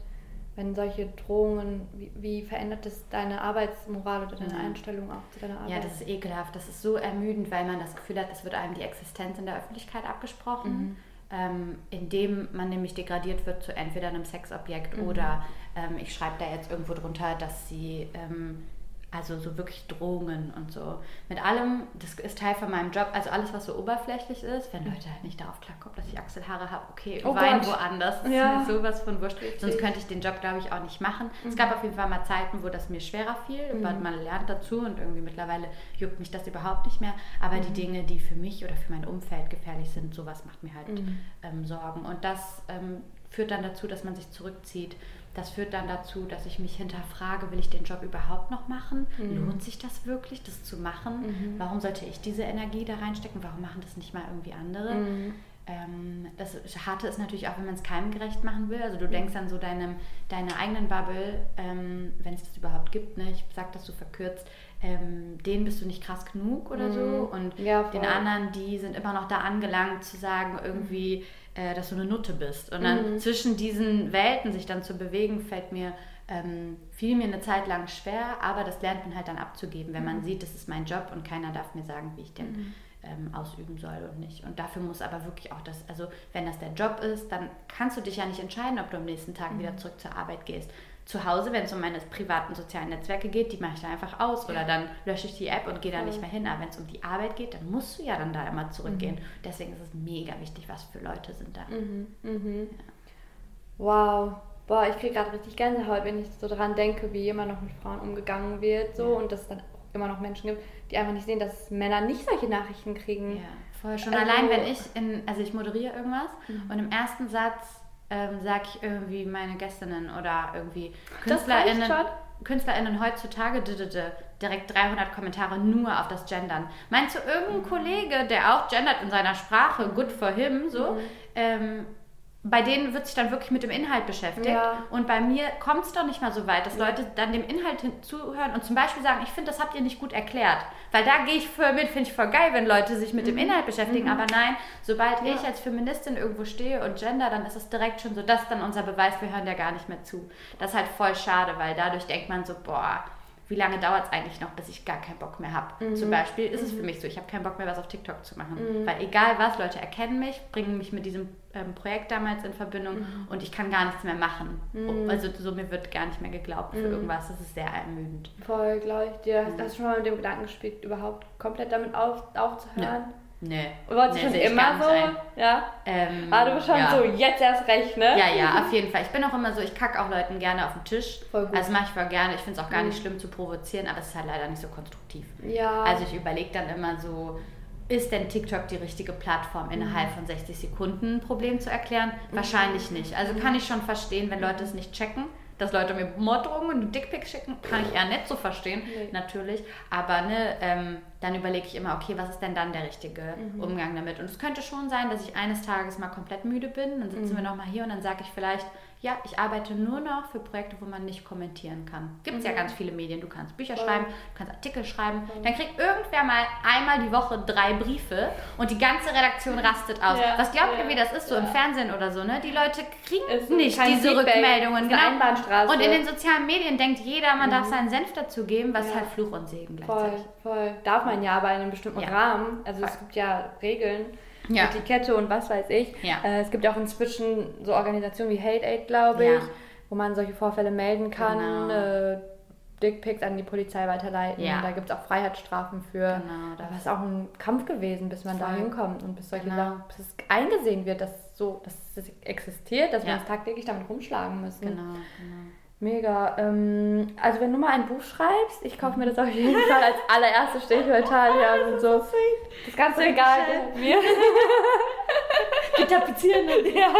wenn solche Drohungen, wie, wie, verändert das deine Arbeitsmoral oder deine mhm. Einstellung auch zu deiner Arbeit? Ja, das ist ekelhaft. Das ist so ermüdend, weil man das Gefühl hat, es wird einem die Existenz in der Öffentlichkeit abgesprochen. Mhm. Ähm, indem man nämlich degradiert wird zu entweder einem Sexobjekt mhm. oder ähm, ich schreibe da jetzt irgendwo drunter, dass sie ähm, also so wirklich Drohungen und so. Mit allem, das ist Teil von meinem Job, also alles, was so oberflächlich ist, wenn Leute halt nicht darauf klarkommen, dass ich Achselhaare habe, okay, oh wein Gott. woanders, das ja. ist mir sowas von wurscht. Richtig. Sonst könnte ich den Job, glaube ich, auch nicht machen. Mhm. Es gab auf jeden Fall mal Zeiten, wo das mir schwerer fiel, mhm. weil man lernt dazu und irgendwie mittlerweile juckt mich das überhaupt nicht mehr. Aber mhm. die Dinge, die für mich oder für mein Umfeld gefährlich sind, sowas macht mir halt mhm. ähm, Sorgen. Und das ähm, führt dann dazu, dass man sich zurückzieht das führt dann dazu, dass ich mich hinterfrage, will ich den Job überhaupt noch machen? Mhm. Lohnt sich das wirklich, das zu machen? Mhm. Warum sollte ich diese Energie da reinstecken? Warum machen das nicht mal irgendwie andere? Mhm. Ähm, das Harte ist natürlich auch, wenn man es keimgerecht machen will. Also du denkst an so deinem, deine eigenen Bubble, ähm, wenn es das überhaupt gibt, ne? ich sage das so verkürzt, ähm, denen bist du nicht krass genug oder so. Mhm. Und ja, den anderen, die sind immer noch da angelangt zu sagen, irgendwie äh, dass du eine Nutte bist. Und dann mhm. zwischen diesen Welten sich dann zu bewegen, fällt mir ähm, fiel mir eine Zeit lang schwer, aber das lernt man halt dann abzugeben, wenn man mhm. sieht, das ist mein Job und keiner darf mir sagen, wie ich den mhm. ähm, ausüben soll und nicht. Und dafür muss aber wirklich auch das, also wenn das der Job ist, dann kannst du dich ja nicht entscheiden, ob du am nächsten Tag mhm. wieder zurück zur Arbeit gehst zu Hause, wenn es um meine privaten sozialen Netzwerke geht, die mache ich dann einfach aus oder dann lösche ich die App und gehe da nicht mehr hin. Aber wenn es um die Arbeit geht, dann musst du ja dann da immer zurückgehen. Mhm. Deswegen ist es mega wichtig, was für Leute sind da. Mhm. Mhm. Ja. Wow. Boah, ich kriege gerade richtig Gänsehaut, wenn ich so daran denke, wie immer noch mit Frauen umgegangen wird so ja. und das dann immer noch Menschen gibt, die einfach nicht sehen, dass Männer nicht solche Nachrichten kriegen. Ja, vorher schon. Also- Allein, wenn ich in, also ich moderiere irgendwas Mhm. und im ersten Satz ähm, sage ich irgendwie meine Gästinnen oder irgendwie KünstlerInnen? KünstlerInnen heutzutage d -d -d, direkt 300 Kommentare nur auf das Gendern. Meinst du, Mhm. irgendein Kollege, der auch gendert in seiner Sprache, good for him, so, Mhm. ähm, bei denen wird sich dann wirklich mit dem Inhalt beschäftigt. Ja. Und bei mir kommt es doch nicht mal so weit, dass Leute dann dem Inhalt zuhören und zum Beispiel sagen, ich finde, das habt ihr nicht gut erklärt. Weil da gehe ich voll mit, finde ich voll geil, wenn Leute sich mit dem Inhalt beschäftigen. Aber nein, sobald Mhm. Ja. ich als Feministin irgendwo stehe und gender, dann ist es direkt schon so, das ist dann unser Beweis, wir hören der gar nicht mehr zu. Das ist halt voll schade, weil dadurch denkt man so, boah, wie lange dauert es eigentlich noch, bis ich gar keinen Bock mehr habe? Mhm. Zum Beispiel ist es für mich so, ich habe keinen Bock mehr, was auf TikTok zu machen. Weil egal was, Leute erkennen mich, bringen mich mit diesem ähm, Projekt damals in Verbindung Mhm. und ich kann gar nichts mehr machen. Also so, mir wird gar nicht mehr geglaubt Mhm. für irgendwas. Das ist sehr ermüdend. Voll, glaube ich dir. Hast du schon mal mit dem Gedanken gespielt, überhaupt komplett damit auf, aufzuhören? Nee. Wolltest du Nee, schon immer so? ein. Ja. Ähm, Ah, du bist schon ja. so, jetzt erst recht, ne? Ja, ja, auf jeden Fall. Ich bin auch immer so, ich kacke auch Leuten gerne auf den Tisch. Voll gut. Mhm. Also mache ich voll gerne. Ich finde es auch gar nicht schlimm zu provozieren, aber es ist halt leider nicht so konstruktiv. Ja. Also ich überlege dann immer so, ist denn TikTok die richtige Plattform, innerhalb von 60 Sekunden ein Problem zu erklären? Mhm. Wahrscheinlich nicht. Also kann ich schon verstehen, wenn Leute es nicht checken. Dass Leute mir Morddrohungen und Dickpics schicken, kann ich eher nicht so verstehen, Nee. natürlich. Aber ne, ähm, dann überlege ich immer, okay, was ist denn dann der richtige Mhm. Umgang damit? Und es könnte schon sein, dass ich eines Tages mal komplett müde bin. Dann sitzen Mhm. wir nochmal hier und dann sage ich vielleicht, ja, ich arbeite nur noch für Projekte, wo man nicht kommentieren kann. Gibt es ja ganz viele Medien. Du kannst Bücher Mhm. Voll. schreiben, du kannst Artikel schreiben. Dann kriegt irgendwer mal einmal die Woche drei Briefe und die ganze Redaktion rastet aus. Ja, Was glaubt ihr, wie das ist, so im Fernsehen oder so? Ne? Die Leute kriegen nicht diese Feedback, Rückmeldungen. Einbahnstraße. Und in den sozialen Medien denkt jeder, man darf seinen Senf dazugeben, was Ja. halt Fluch und Segen Voll, gleichzeitig. voll. Darf man ja, aber in einem bestimmten. Rahmen. Also es Voll. gibt ja Regeln, Ja. Etikette und was weiß ich. Ja. Äh, es gibt auch inzwischen so Organisationen wie Hate Aid, glaube ich, Ja. wo man solche Vorfälle melden kann, Genau. äh, Dickpics an die Polizei weiterleiten. Ja. Da gibt es auch Freiheitsstrafen für. Genau, da war es auch ein Kampf gewesen, bis man da hinkommt und bis solche Genau. Sachen, bis es eingesehen wird, dass so, dass es existiert, dass wir Ja. uns tagtäglich damit rumschlagen müssen. Genau, genau. Mega. Ähm, also wenn du mal ein Buch schreibst, ich kaufe mir das auf jeden Fall als allererstes stehe ich für Italia und so. Das ganze mir. Die tapezieren und ja.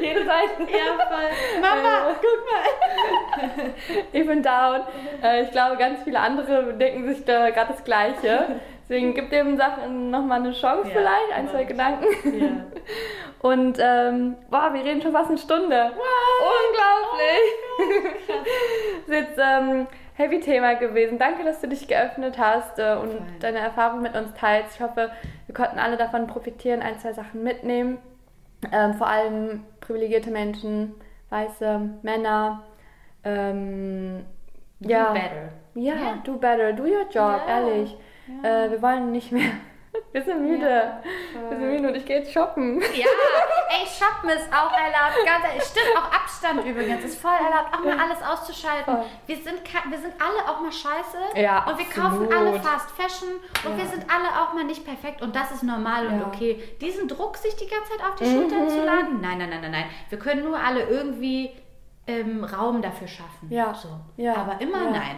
Jede Seite. Ja, voll. Mama, guck mal. Ich bin down. Äh, ich glaube, ganz viele andere denken sich da gerade das Gleiche. Deswegen gib dem Sachen nochmal eine Chance Ja, vielleicht, ein, zwei. Gedanken. Ja. Und ähm, boah, wir reden schon fast eine Stunde. Unglaublich. das ist jetzt ähm, heavy Thema gewesen. Danke, dass du dich geöffnet hast äh, und Voll. deine Erfahrung mit uns teilst. Ich hoffe, wir konnten alle davon profitieren, ein, zwei Sachen mitnehmen. Ähm, vor allem privilegierte Menschen, weiße Männer. Ähm, ja. Do better. Ja, Ja. do better, do your job, Ja. ehrlich. Äh, wir wollen nicht mehr. Wir sind müde. Ja, wir sind müde und ich gehe jetzt shoppen. Ja, ey, shoppen ist auch erlaubt. Ganz stimmt, auch Abstand übrigens. Ist voll erlaubt, auch mal alles auszuschalten. Voll. Wir sind, wir sind alle auch mal scheiße. Ja, Und wir absolut. kaufen alle Fast Fashion. Und Ja. wir sind alle auch mal nicht perfekt. Und das ist normal und Ja. okay. Diesen Druck, sich die ganze Zeit auf die Schultern zu laden? Nein, nein, nein, nein, nein. Wir können nur alle irgendwie ähm, Raum dafür schaffen. Ja. So. Ja. Aber immer Ja. nein.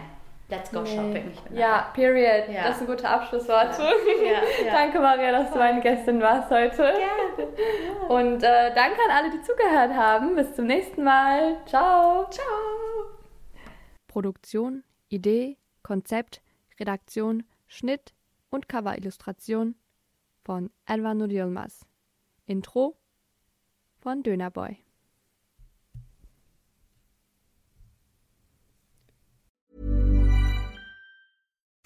Let's go Nee. shopping. Ich bin Ja, period. Ja. Das ist ein guter Abschlusswort. Ja, ja. danke, Maria, dass du meine Gästin warst heute. Gerne. Und äh, danke an alle, die zugehört haben. Bis zum nächsten Mal. Ciao. Ciao. Produktion, Idee, Konzept, Redaktion, Schnitt und Coverillustration von Elvan Yilmaz. Intro von Dönerboy.